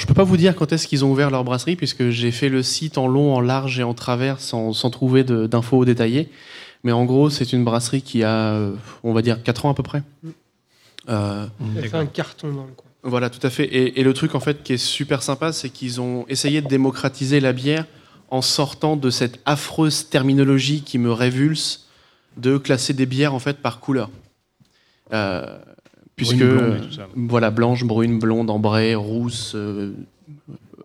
C: je peux pas vous dire quand est-ce qu'ils ont ouvert leur brasserie, puisque j'ai fait le site en long, en large et en travers sans, sans trouver d'infos détaillées. Mais en gros, c'est une brasserie qui a, euh, on va dire, 4 ans à peu près. Euh,
A: Il a fait un carton dans le coin.
C: voilà, tout à fait. Et, et le truc en fait qui est super sympa, c'est qu'ils ont essayé de démocratiser la bière en sortant de cette affreuse terminologie qui me révulse de classer des bières en fait par couleur. Euh, puisque
D: Brune, blonde et tout ça.
C: voilà, blanche, brune, blonde, ambrée, rousse, euh,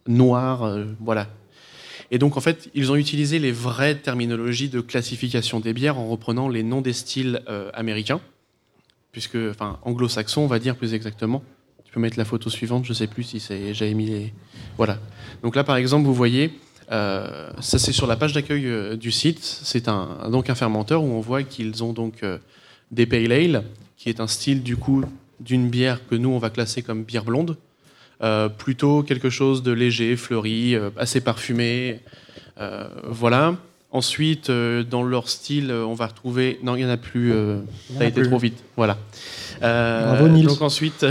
C: noire, euh, voilà. Et donc en fait, ils ont utilisé les vraies terminologies de classification des bières en reprenant les noms des styles euh, américains, puisque enfin anglo-saxons, on va dire plus exactement. Tu peux mettre la photo suivante, je sais plus si c'est j'avais mis les voilà. Donc là par exemple, vous voyez euh, ça c'est sur la page d'accueil euh, du site, c'est un donc un fermenteur où on voit qu'ils ont donc des pale ale qui est un style du coup d'une bière que nous on va classer comme bière blonde. Euh, plutôt quelque chose de léger, fleuri, euh, assez parfumé. Euh, voilà. Ensuite, dans leur style, on va retrouver. Non, il n'y en a plus. euh, ça a été
D: plus.
C: trop vite. Voilà. Euh,
B: Bravo, Nils.
C: Donc ensuite,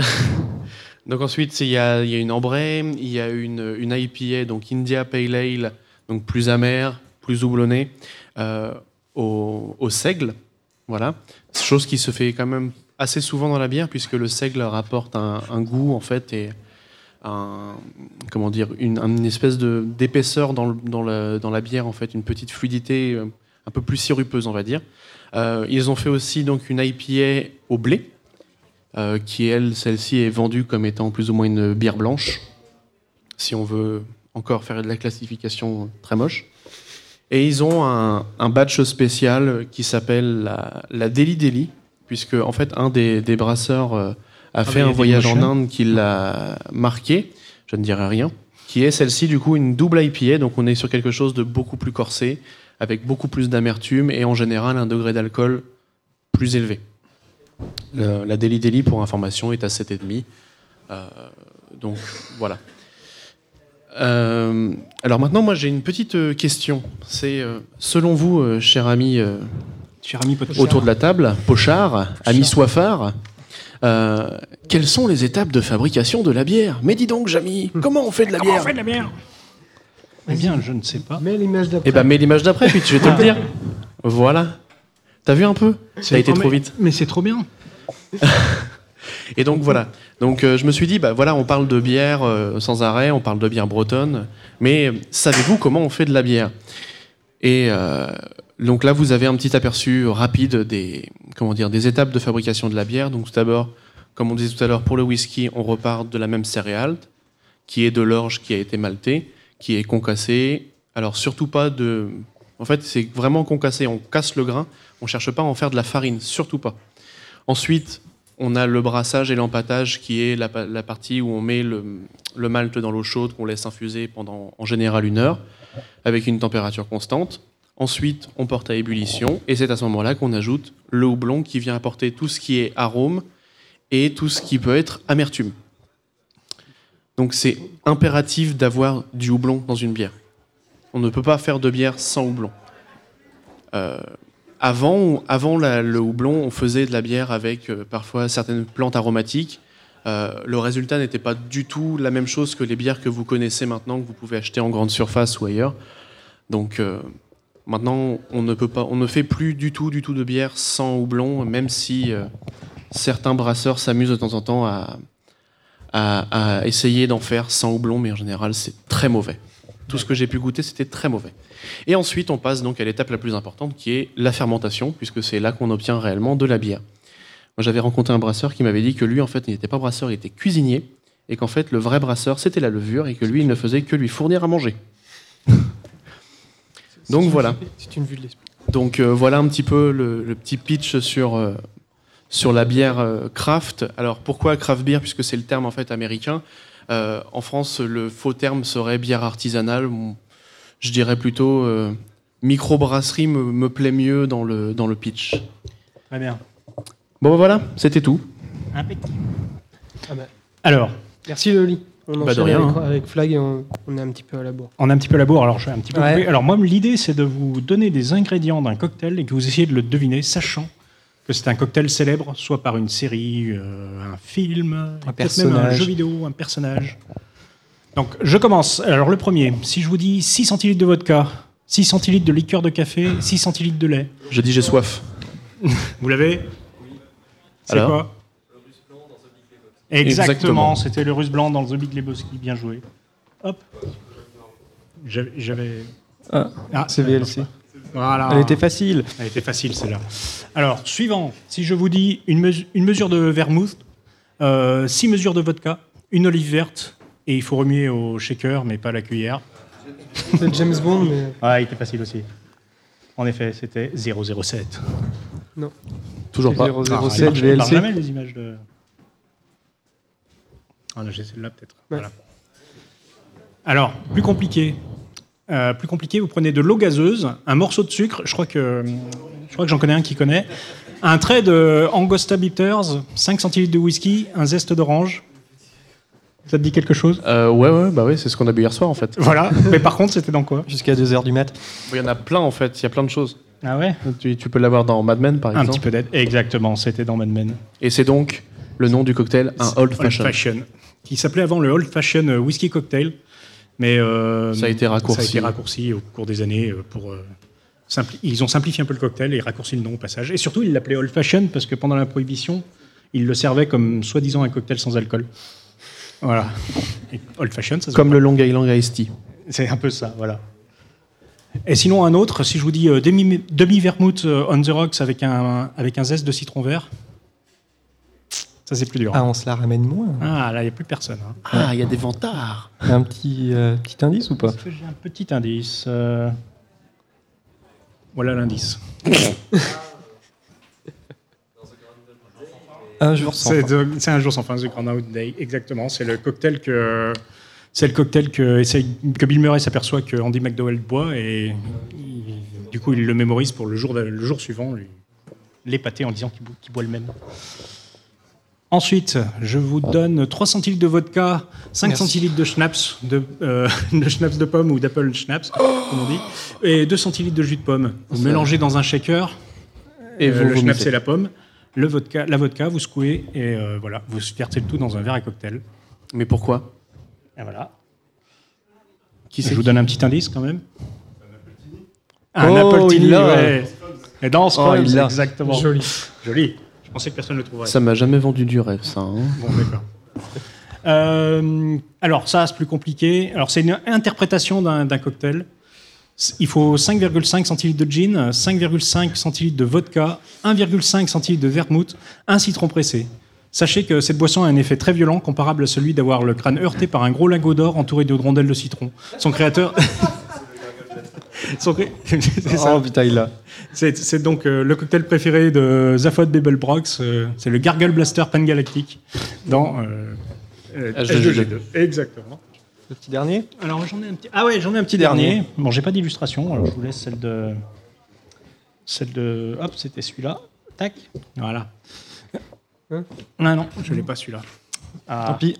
C: donc ensuite, il y a, il y a une ambrée, il y a une, une IPA, donc India Pale Ale, donc plus amère, plus houblonnée, euh, au, au seigle. Voilà. Chose qui se fait quand même assez souvent dans la bière, puisque le seigle rapporte un, un goût, en fait, et un, comment dire, une, espèce d'épaisseur dans, dans, la, dans la bière, en fait, une petite fluidité euh, un peu plus sirupeuse, on va dire. Euh, ils ont fait aussi donc une IPA au blé, euh, qui elle, celle-ci est vendue comme étant plus ou moins une bière blanche, si on veut encore faire de la classification très moche. Et ils ont un, badge spécial qui s'appelle la, la Deli Deli, puisque en fait un des, des brasseurs a fait
D: mais il y a
C: un voyage en. Inde qui l'a marqué, je ne dirai rien, qui est celle-ci du coup une double IPA, donc on est sur quelque chose de beaucoup plus corsé, avec beaucoup plus d'amertume et en général un degré d'alcool plus élevé. Le- la Daily Daily, pour information, est à 7,5. Euh, donc voilà. Euh, alors maintenant, moi j'ai une petite euh, question. C'est euh, selon vous, euh, cher ami
D: Cher ami
C: autour de la table, Pochard, ami soifard, euh, quelles sont les étapes de fabrication de la bière Mais dis donc, Jamy, comment on fait de la
D: Comment on
C: bière
D: fait de la bière Eh bien, je ne sais pas.
A: Mais l'image d'après.
C: Eh ben, mets l'image d'après, puis je vais te le dire. Voilà. T'as vu un peu Ça a été trop vite.
D: Mais c'est trop bien.
C: Et donc voilà. Donc euh, je me suis dit, bah voilà, on parle de bière euh, sans arrêt, on parle de bière bretonne, mais savez-vous comment on fait de la bière? Et euh, donc là, vous avez un petit aperçu rapide des, comment dire, des étapes de fabrication de la bière. Donc tout d'abord, comme on disait tout à l'heure, pour le whisky, on repart de la même céréale, qui est de l'orge qui a été maltée, qui est concassée. Alors surtout pas de... En fait, c'est vraiment concassé, on casse le grain, on cherche pas à en faire de la farine, surtout pas. Ensuite, on a le brassage et l'empâtage qui est la, pa- la partie où on met le malt dans l'eau chaude qu'on laisse infuser pendant en général une heure avec une température constante. Ensuite, on porte à ébullition et c'est à ce moment-là qu'on ajoute le houblon qui vient apporter tout ce qui est arôme et tout ce qui peut être amertume. Donc c'est impératif d'avoir du houblon dans une bière. On ne peut pas faire de bière sans houblon. Euh, avant, avant le houblon, on faisait de la bière avec euh, parfois certaines plantes aromatiques. Euh, le résultat n'était pas du tout la même chose que les bières que vous connaissez maintenant, que vous pouvez acheter en grande surface ou ailleurs. Donc maintenant, on ne, fait plus du tout, du tout de bière sans houblon, même si euh, certains brasseurs s'amusent de temps en temps à essayer d'en faire sans houblon, mais en général, c'est très mauvais. Tout ce que j'ai pu goûter, c'était très mauvais. Et ensuite, on passe donc à l'étape la plus importante, qui est la fermentation, puisque c'est là qu'on obtient réellement de la bière. Moi, j'avais rencontré un brasseur qui m'avait dit que lui, en fait, il n'était pas brasseur, il était cuisinier, et qu'en fait, le vrai brasseur, c'était la levure, et que lui, il ne faisait que lui fournir à manger. Donc voilà.
A: C'est une vue de l'esprit.
C: Donc euh, voilà un petit peu le, le petit pitch sur, euh, sur la bière euh, craft. Alors pourquoi craft beer? Puisque c'est le terme en fait américain. Euh, en France, le faux terme serait bière artisanale. Je dirais plutôt euh, microbrasserie me, me plaît mieux dans le, dans le pitch.
D: Très bien.
C: Bon ben voilà, c'était tout.
D: Impeccable.
A: Ah bah.
D: Alors,
A: Merci Loli. On
C: Bah, de
A: enchaîne
C: rien,
A: avec,
C: hein.
A: avec Flag et on, on est un petit peu à la bourre.
D: on a un petit peu la bourre, alors je suis un petit peu
B: Ouais.
D: coupé. Alors moi, l'idée, c'est de vous donner des ingrédients d'un cocktail et que vous essayez de le deviner, sachant que c'est un cocktail célèbre, soit par une série, euh, un film, peut-être même un
B: personnage.
D: jeu vidéo, un personnage. Donc, je commence. Alors, le premier, si je vous dis 6 centilitres de vodka, 6 centilitres de liqueur de café, 6 centilitres de lait,
C: Je dis j'ai soif.
D: vous l'avez? C'est
C: Alors
D: quoi? Exactement, c'était le russe blanc dans The Big Lebowski, bien joué. Hop. J'avais.
B: Ah,
D: Ah,
B: c'est VLC.
D: Voilà.
B: Elle était facile.
D: Elle était facile celle-là. Alors, suivant, si je vous dis une, mesu- une mesure de vermouth, 6 mesures de vodka, une olive verte, et il faut remuer au shaker, mais pas à la cuillère.
A: C'est James Bond, mais
D: Ah, il était facile aussi. En effet, c'était 007.
C: Toujours pas.
B: C'est 007
D: Ah,
B: VLC.
D: jamais les images de. Ah, non, j'ai celle-là peut-être. Voilà. Alors, plus compliqué. Euh, plus compliqué, vous prenez de l'eau gazeuse, un morceau de sucre, je crois que, je crois que j'en connais un qui connaît, un trait de Angosta Bitters, 5 centilitres de whisky, un zeste d'orange. Ça te dit quelque chose?
C: Euh, ouais, ouais, bah ouais, c'est ce qu'on a bu hier soir en fait.
D: Voilà. Mais par contre, c'était dans quoi?
B: Jusqu'à 2h du mat.
C: Il y en a plein en fait, il y a plein de choses.
D: Ah ouais?
C: Tu, tu peux l'avoir dans Mad Men par
D: Un
C: exemple.
D: petit peu d'aide. Exactement, c'était dans Mad Men.
C: Et c'est donc le nom du cocktail, un old fashion.
D: Qui s'appelait avant le Old Fashion euh, Whisky Cocktail. Mais euh,
C: Ça a été raccourci.
D: Ça a été raccourci au cours des années euh, pour. euh, ils ont simplifié un peu le cocktail et raccourci le nom au passage. Et surtout, ils l'appelaient Old Fashion parce que pendant la prohibition, ils le servaient comme soi-disant un cocktail sans alcool. Voilà. Et Old Fashion, ça se
C: Comme le Long Island Iced Tea.
D: c'est un peu ça, voilà. Et sinon, un autre, si je vous dis euh, demi, demi-vermouth on the rocks avec un, avec un zeste de citron vert, ça c'est plus dur.
B: Ah, on se la ramène moins.
D: Ah, là, il n'y a plus personne. hein.
C: Ah, il y a des vantards.
B: Un petit, euh, petit indice ou pas
D: Est-ce que J'ai un petit indice. euh, Voilà l'indice.
B: Un jour sans
D: C'est
B: fin.
D: c'est un jour sans fin, The Groundhog Day, exactement. C'est le cocktail que. C'est le cocktail que, essaye- que Bill Murray s'aperçoit que Andy McDowell boit et il- du coup il le mémorise pour le jour, le jour suivant, lui- l'épater en disant qu'il boit le même. Ensuite, je vous donne 3 centilitres de vodka, 5
B: Merci.
D: centilitres de schnapps, de, euh, de schnapps de pomme ou d'apple schnapps, comme on dit, et 2 centilitres de jus de pomme. Vous
C: Ça-
D: mélangez dans un shaker,
C: Et
D: euh,
C: vous
D: le
C: vomissez.
D: schnapps et la pomme, le vodka, la vodka, vous secouez et euh, voilà, vous versez le tout dans un verre à cocktail.
C: Mais pourquoi?
D: Et voilà.
C: Qui
D: Je vous donne un petit indice quand même. Un
B: Oh,
D: Apple
B: il
D: ouais. Et dans ce
B: Oh,
D: exactement.
A: Joli.
D: Joli. Je pensais que personne ne le trouverait.
C: Ça m'a jamais vendu du rêve, ça. hein.
D: Bon, d'accord. Euh, alors, ça, c'est plus compliqué. Alors, c'est une interprétation d'un cocktail. Il faut 5,5 centilitres de gin, 5,5 centilitres de vodka, 1,5 centilitre de vermouth, un citron pressé. Sachez que cette boisson a un effet très violent, comparable à celui d'avoir le crâne heurté par un gros lingot d'or entouré de rondelles de citron. Son créateur. Son cré- c'est ça.
B: Oh putain, il l'a.
D: C'est c'est donc euh, le cocktail préféré de Zaphod Beeblebrox. euh, c'est le Gargle Blaster Pangalactique dans euh, euh,
C: H2G2.
D: H2G2. Exactement.
B: Le petit dernier
D: Alors j'en ai un petit. Ah ouais, j'en ai un petit dernier. Bon, j'ai pas d'illustration. Alors je vous laisse celle de. Celle de. Hop, c'était celui-là. Tac. Voilà.
A: Hein
D: non, non, je l'ai pas celui-là. Ah.
B: Tant pis.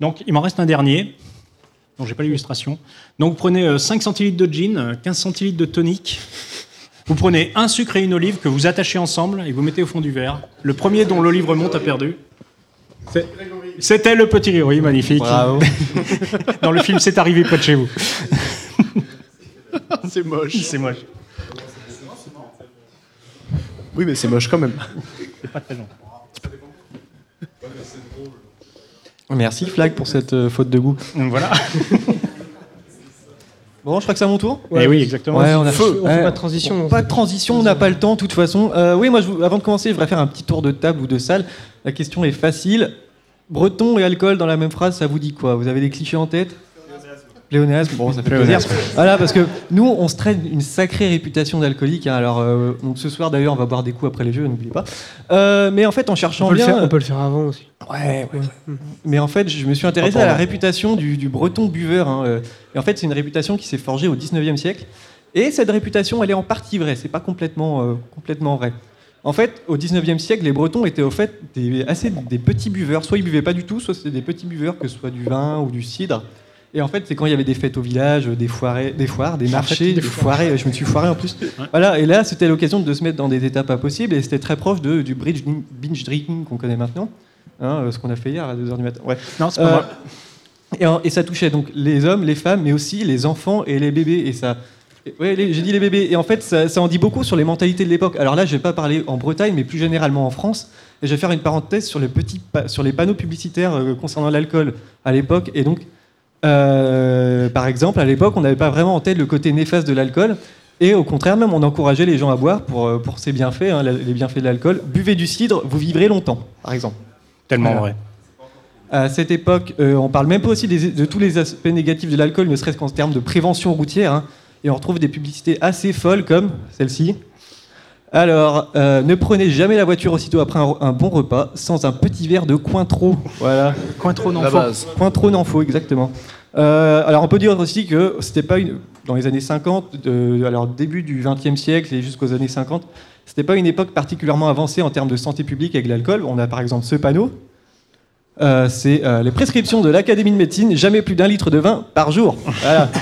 D: Donc, il m'en reste un dernier. dont j'ai pas l'illustration. Donc, vous prenez euh, 5 centilitres de gin, euh, 15 centilitres de tonic. Vous prenez un sucre et une olive que vous attachez ensemble et vous mettez au fond du verre. Le premier dont l'olive remonte a perdu. C'était le petit oui, magnifique.
B: Bravo.
D: Dans le film, c'est arrivé près de chez vous.
C: C'est moche.
D: C'est moche.
C: Oui, mais c'est moche quand même.
D: C'est pas très long.
B: Merci Flag pour cette euh, faute de goût.
D: Voilà.
B: Bon, je crois que c'est à mon tour.
D: Eh oui, exactement.
B: Ouais, on a
A: Feu. On fait
B: Ouais.
A: pas de transition.
B: Pas de transition, on n'a pas le temps de toute façon. Euh, oui, moi, je avant de commencer, je voudrais faire un petit tour de table ou de salle. La question est facile. Breton et alcool dans la même phrase, ça vous dit quoi? Vous avez des clichés en tête? Pléonasme, bon, ça fait plaisir. Voilà, parce que nous, on se traîne une sacrée réputation d'alcoolique. hein. Alors, euh, donc ce soir, d'ailleurs, on va boire des coups après les jeux, n'oubliez pas. Euh, mais en fait, en cherchant
A: On peut, le
B: bien,
A: faire, on peut le faire avant aussi.
B: Ouais, ouais. Mais en fait, je me suis intéressé à la réputation du, du breton buveur. hein, Et en fait, c'est une réputation qui s'est forgée au 19e siècle. Et cette réputation, elle est en partie vraie. C'est pas complètement, euh, complètement vrai. En fait, au 19e siècle, les Bretons étaient au fait des, assez des petits buveurs. Soit ils buvaient pas du tout, soit c'était des petits buveurs, que ce soit du vin ou du cidre. Et en fait, c'est quand il y avait des fêtes au village, des, foirées, des foires, des marchés, des foirées. Je me suis foiré en plus. Voilà, et là, c'était l'occasion de se mettre dans des états pas possibles. Et c'était très proche de, du bridge, binge drinking qu'on connaît maintenant. Hein, euh, ce qu'on a fait hier à 2h du matin. Ouais.
D: Non, c'est pas
B: Euh, et, en- et ça touchait donc les hommes, les femmes, mais aussi les enfants et les bébés. Et ça, les- j'ai dit les bébés. Et en fait, ça, ça en dit beaucoup sur les mentalités de l'époque. Alors là, je vais pas parler en Bretagne, mais plus généralement en France. Et je vais faire une parenthèse sur les petits, sur les panneaux publicitaires euh, concernant l'alcool à l'époque. Et donc, euh, par exemple, à l'époque, on n'avait pas vraiment en tête le côté néfaste de l'alcool. Et au contraire, même, on encourageait les gens à boire pour, euh, pour ses bienfaits, hein, les bienfaits de l'alcool. Buvez du cidre, vous vivrez longtemps, par exemple.
D: Tellement
B: voilà.
D: vrai.
B: À cette époque, euh, on parle même pas aussi des- de tous les aspects négatifs de l'alcool, ne serait-ce qu'en termes de prévention routière. hein. et on retrouve des publicités assez folles comme celle-ci. Alors, euh, ne prenez jamais la voiture aussitôt après un, un bon repas sans un petit verre de Cointreau. Voilà,
D: Cointreau
C: base.
B: Cointreau n'en faut exactement. Euh, alors, on peut dire aussi que c'était pas une, dans les années 50, de- alors début du XXe siècle et jusqu'aux années 50, c'était pas une époque particulièrement avancée en termes de santé publique avec l'alcool. On a par exemple ce panneau. Euh, c'est les prescriptions de l'Académie de médecine, jamais plus d'un litre de vin par jour. Voilà.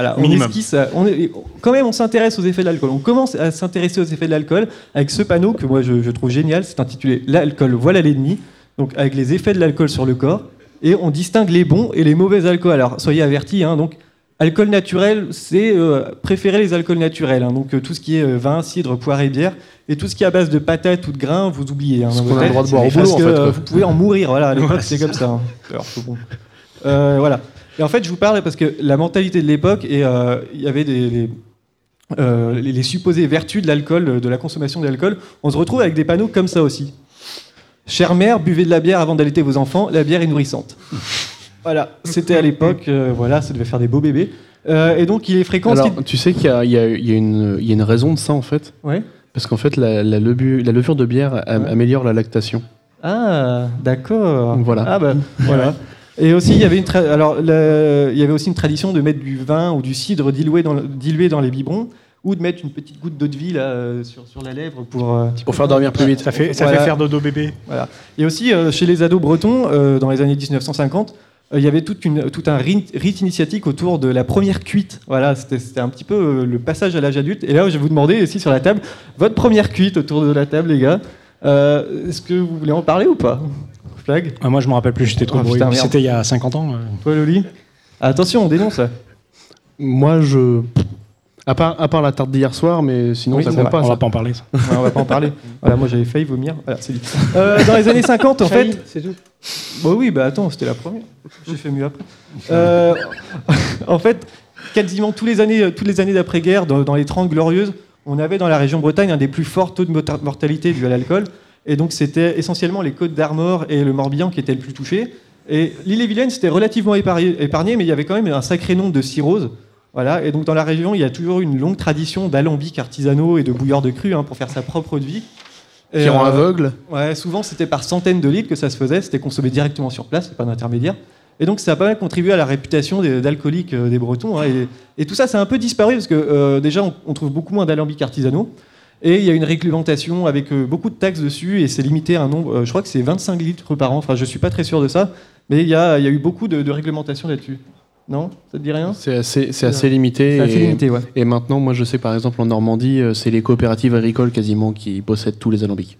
B: Voilà, on
D: Minimum.
B: esquisse, euh, on est- quand même, on s'intéresse aux effets de l'alcool. On commence à s'intéresser aux effets de l'alcool avec ce panneau que moi je, je trouve génial. C'est intitulé L'alcool, voilà l'ennemi. Donc avec les effets de l'alcool sur le corps. Et on distingue les bons et les mauvais alcools. Alors soyez avertis, hein, donc alcool naturel, c'est euh, préférer les alcools naturels. hein. donc euh, tout ce qui est euh, vin, cidre, poire et bière. Et tout ce qui est à base de patates ou de grains, vous oubliez. hein,
C: Ce qu'on a le droit de boire au boulot, en fait,
B: vous pouvez en mourir, voilà, à l'époque,
D: Ouais,
B: c'est comme ça. hein. Alors, bon. Voilà. Et en fait, je vous parle parce que la mentalité de l'époque, et euh, il y avait des, les, euh, les- les supposées vertus de l'alcool, de la consommation d'alcool, on se retrouve avec des panneaux comme ça aussi. Chère mère, buvez de la bière avant d'allaiter vos enfants, la bière est nourrissante. Voilà, c'était à l'époque, euh, voilà, ça devait faire des beaux bébés. Euh, et donc, il est fréquent.
C: Alors, tu sais qu'il y a, y y une, il y a une raison de ça, en fait.
B: Ouais.
C: Parce qu'en fait, la, la, lebu- la levure de bière am-
B: Ouais.
C: améliore la lactation.
B: Ah, d'accord.
C: Voilà.
B: Ah bah, voilà. Et aussi, il y avait une tra- alors le- il y avait aussi une tradition de mettre du vin ou du cidre dilué dans, le- dilué dans les biberons ou de mettre une petite goutte d'eau de vie là, euh, sur, sur la lèvre pour, euh,
C: Pour faire dormir plus vite.
D: Ça fait, ça
B: Voilà.
D: fait faire dodo bébé.
B: voilà. Et aussi, euh, chez les ados bretons, euh, dans les années 1950, euh, il y avait toute tout un rite, rite initiatique autour de la première cuite. Voilà, c'était un petit peu le passage à l'âge adulte. Et là, je vais vous demander aussi sur la table, votre première cuite autour de la table, les gars. Euh, Est-ce que vous voulez en parler ou pas?
D: Ah, moi, je me rappelle plus, j'étais trop
B: Oh.
D: C'était il y a 50 ans. euh.
B: Toi, Loli Attention, on dénonce.
C: Moi, je. À part, à part la tarte d'hier soir, mais sinon,
B: Oui,
C: ça compte pas.
D: On
C: ça.
D: va pas en parler. ça.
B: Ouais, on va pas en parler. Voilà, moi j'avais failli vomir. Voilà, c'est dit. Euh, dans les années 50, en fait.
A: c'est tout.
B: Bah oui, bah attends, c'était la première. J'ai fait mieux après. Euh, en fait, quasiment tous les années, toutes les années d'après-guerre, dans, dans les 30 glorieuses, on avait dans la région Bretagne un des plus forts taux de mortalité dû à l'alcool. Et donc c'était essentiellement les côtes d'Armor et le Morbihan qui étaient le plus touchés. Et l'île-et-Vilaine, c'était relativement épargné, mais il y avait quand même un sacré nombre de cirrhoses. Voilà, et donc dans la région, il y a toujours une longue tradition d'alambics artisanaux et de bouilleurs de cru hein, pour faire sa propre vie. Et,
C: Qui rend
B: euh,
C: aveugle.
B: Ouais, souvent c'était par centaines de litres que ça se faisait, c'était consommé directement sur place, pas d'intermédiaire. Et donc ça a pas mal contribué à la réputation des- d'alcooliques euh, des Bretons. hein, et, et tout ça, c'est un peu disparu parce que euh, déjà on, on trouve beaucoup moins d'alambics artisanaux. Et il y a une réglementation avec euh, beaucoup de taxes dessus et c'est limité à un nombre, euh, je crois que c'est 25 litres par an, enfin je suis pas très sûr de ça, mais il y a, il y a eu beaucoup de, de réglementations là-dessus. Non? Ça te dit rien?
C: C'est assez, c'est assez limité.
B: C'est assez
C: et,
B: limité, ouais.
C: et maintenant, moi, je sais par exemple en Normandie, euh, c'est les coopératives agricoles quasiment qui possèdent tous les alambics.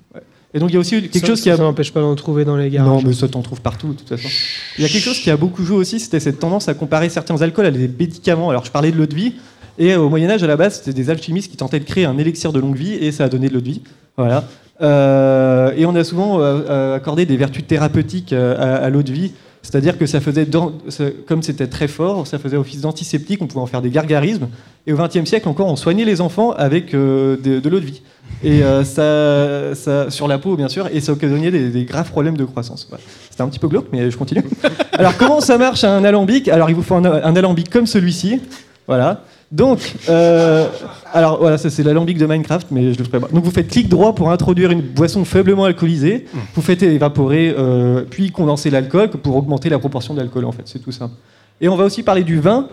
B: Et donc il y a aussi quelque
A: Ça-
B: chose qui a
A: Ça n'empêche pas d'en trouver dans les garages.
B: Non, mais ça t'en trouve partout, de toute façon. Il y a quelque chose qui a beaucoup joué aussi, c'était cette tendance à comparer certains alcools à des médicaments. Alors, je parlais de l'eau de vie, et euh, au Moyen-Âge, à la base, c'était des alchimistes qui tentaient de créer un élixir de longue vie, et ça a donné de l'eau de vie. Voilà. Euh, et on a souvent euh, accordé des vertus thérapeutiques à, à l'eau de vie, c'est-à-dire que ça faisait, dans- comme c'était très fort, ça faisait office d'antiseptique, on pouvait en faire des gargarismes. Et au XXe siècle encore, on soignait les enfants avec euh, de, de l'eau de vie. Et euh, ça, ça, sur la peau, bien sûr, et ça occasionnait des, des graves problèmes de croissance. Voilà. C'était un petit peu glauque, mais je continue. Alors, comment ça marche un alambic? Alors, il vous faut un, un alambic comme celui-ci. Voilà. Donc, euh, alors voilà, ça c'est l'alambic de Minecraft, mais je le ferai pas. Donc, vous faites clic droit pour introduire une boisson faiblement alcoolisée. Vous faites évaporer, euh, puis condenser l'alcool pour augmenter la proportion d'alcool, en fait. C'est tout ça. Et on va aussi parler du vin.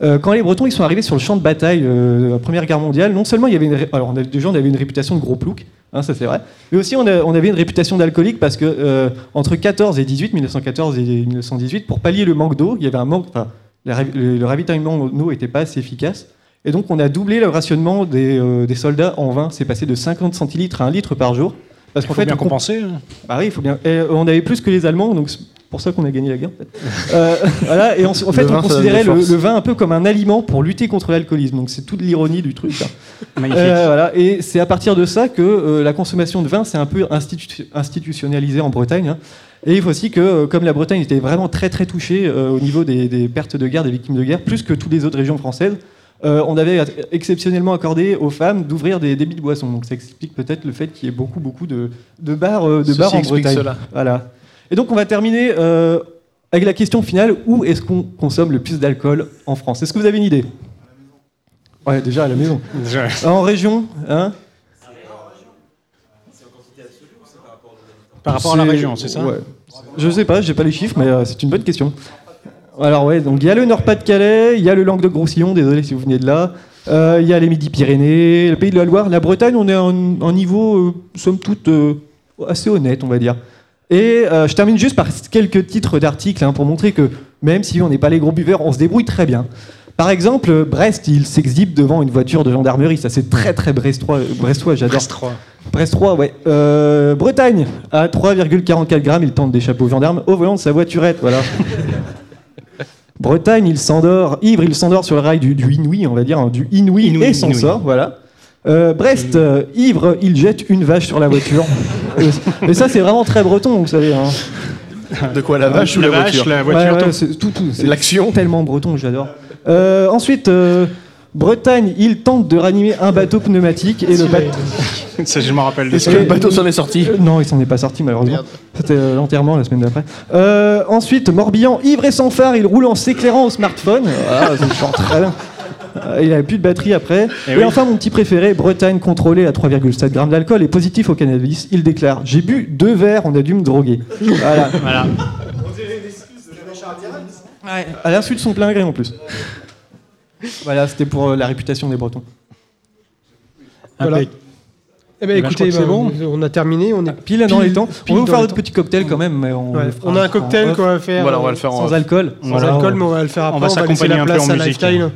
B: Euh, quand les Bretons ils sont arrivés sur le champ de bataille de la Première Guerre mondiale, non seulement il y avait une, ré- alors on avait, déjà on avait une réputation de gros plouc, hein, ça c'est vrai, mais aussi on, a- on avait une réputation d'alcoolique parce que entre 14 et 18, 1914 et 1918, pour pallier le manque d'eau, il y avait un manque, le, le ravitaillement en eau n'était pas assez efficace, et donc on a doublé le rationnement des, euh, des soldats en vin, c'est passé de 50 centilitres à 1 litre par jour. Parce
D: Il
B: qu'en
D: faut
B: fait,
D: bien
B: on
D: compenser. hein.
B: bah oui, il faut bien. Et on avait plus que les Allemands, donc c'est pour ça qu'on a gagné la guerre. En fait, Euh, voilà, et on en fait,
C: Le vin,
B: on considérait le, vin un peu comme un aliment pour lutter contre l'alcoolisme. Donc c'est toute l'ironie du truc. hein.
D: Magnifique.
B: Euh, voilà, et c'est à partir de ça que euh, la consommation de vin s'est un peu institu- institutionnalisée en Bretagne. hein. Et il faut aussi que, euh, comme la Bretagne était vraiment très très touchée euh, au niveau des, des pertes de guerre, des victimes de guerre, plus que toutes les autres régions françaises, euh, on avait exceptionnellement accordé aux femmes d'ouvrir des débits de boissons. Donc ça explique peut-être le fait qu'il y ait beaucoup beaucoup de, de bars, de
C: Ceci
B: bars en Bretagne.
C: cela.
B: Voilà. Et donc on va terminer euh, avec la question finale où est-ce qu'on consomme le plus d'alcool en France? Est-ce que vous avez une idée? Ouais, déjà à la maison. En région, hein?
D: Par rapport à la région, c'est ça
B: ouais. Je sais pas, j'ai pas les chiffres, mais euh, c'est une bonne question. Alors ouais, donc il y a le Nord-Pas-de-Calais, il y a le Languedoc-Roussillon, désolé si vous venez de là, euh, il y a les Midi-Pyrénées, le Pays de la Loire, la Bretagne, on est à un, un niveau, euh, somme toute, euh, assez honnête, on va dire. Et je termine juste par quelques titres d'articles hein, pour montrer que même si on n'est pas les gros buveurs, on se débrouille très bien. Par exemple, Brest, il s'exhibe devant une voiture de gendarmerie, ça c'est très très brestois, brestois j'adore.
D: Brest 3.
B: Brest 3, ouais. Euh, Bretagne, à 3,44 grammes, il tente d'échapper aux gendarmes au volant de sa voiturette, voilà. Bretagne, il s'endort, ivre, il s'endort sur le rail du, du Inouï, on va dire, hein, du Inouï,
D: Inouï,
B: et s'en sort, voilà. Euh, Brest, euh, ivre, il jette une vache sur la voiture. Et ça, c'est vraiment très breton, vous savez. hein.
C: De quoi la vache ou la,
D: vache,
C: voiture
D: la voiture.
B: Ouais, ouais,
D: tout.
B: c'est tout, tout. C'est
C: L'action.
B: tellement breton que j'adore. Euh, ensuite, euh, Bretagne, il tente de ranimer un bateau pneumatique et le bateau.
D: Ça, je me rappelle
C: Est-ce que le bateau s'en est sorti
B: Euh, non, il s'en est pas sorti malheureusement. C'était euh, l'enterrement la semaine d'après. Euh, ensuite, Morbihan, ivre et sans phare, il roule en s'éclairant au smartphone. Ah, ça chante très bien. Euh, il n'avait plus de batterie après.
D: Eh
B: et
D: oui.
B: enfin, mon petit préféré, Bretagne contrôlé à 3,7 grammes d'alcool et positif au cannabis. Il déclare J'ai bu deux verres, on a dû me droguer. Voilà.
D: Voilà.
B: À l'insu de son plein gré en plus. Voilà, c'était pour euh, la réputation des Bretons.
A: Voilà.
D: Impec.
A: Eh ben
D: Eh ben,
A: écoutez,
D: c'est
A: ben,
D: bon.
A: on a terminé, on est
B: Pile dans les temps.
A: pile
B: On va vous faire notre petit cocktail quand même. Mais on,
A: Ouais,
B: le fera
A: on a un
B: en
A: cocktail
B: off,
A: qu'on va faire
C: Voilà, on va
A: euh,
C: le faire en
B: sans
C: off.
B: alcool.
A: sans
D: Voilà,
A: alcool, mais on va le faire après.
D: on va
A: laisser
D: s'accompagner
A: la
D: un peu
A: place
D: en
A: à
D: musique.
A: Lifestyle.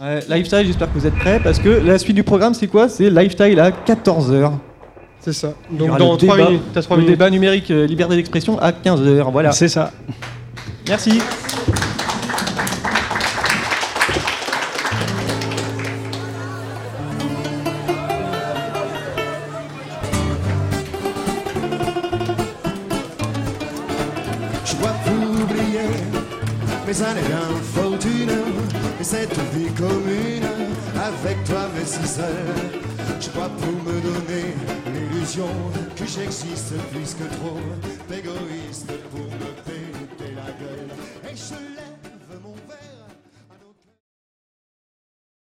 B: Ouais, lifestyle, j'espère que vous êtes prêts parce que la suite du programme, c'est quoi? C'est Lifestyle à 14h.
A: C'est ça.
B: Il y
A: Donc
B: aura
A: dans
B: le
A: 3
B: débat-
A: minutes. T'as 3
B: Le
A: minutes.
B: débat numérique euh, liberté d'expression à 15h. Voilà.
D: C'est ça.
B: Merci.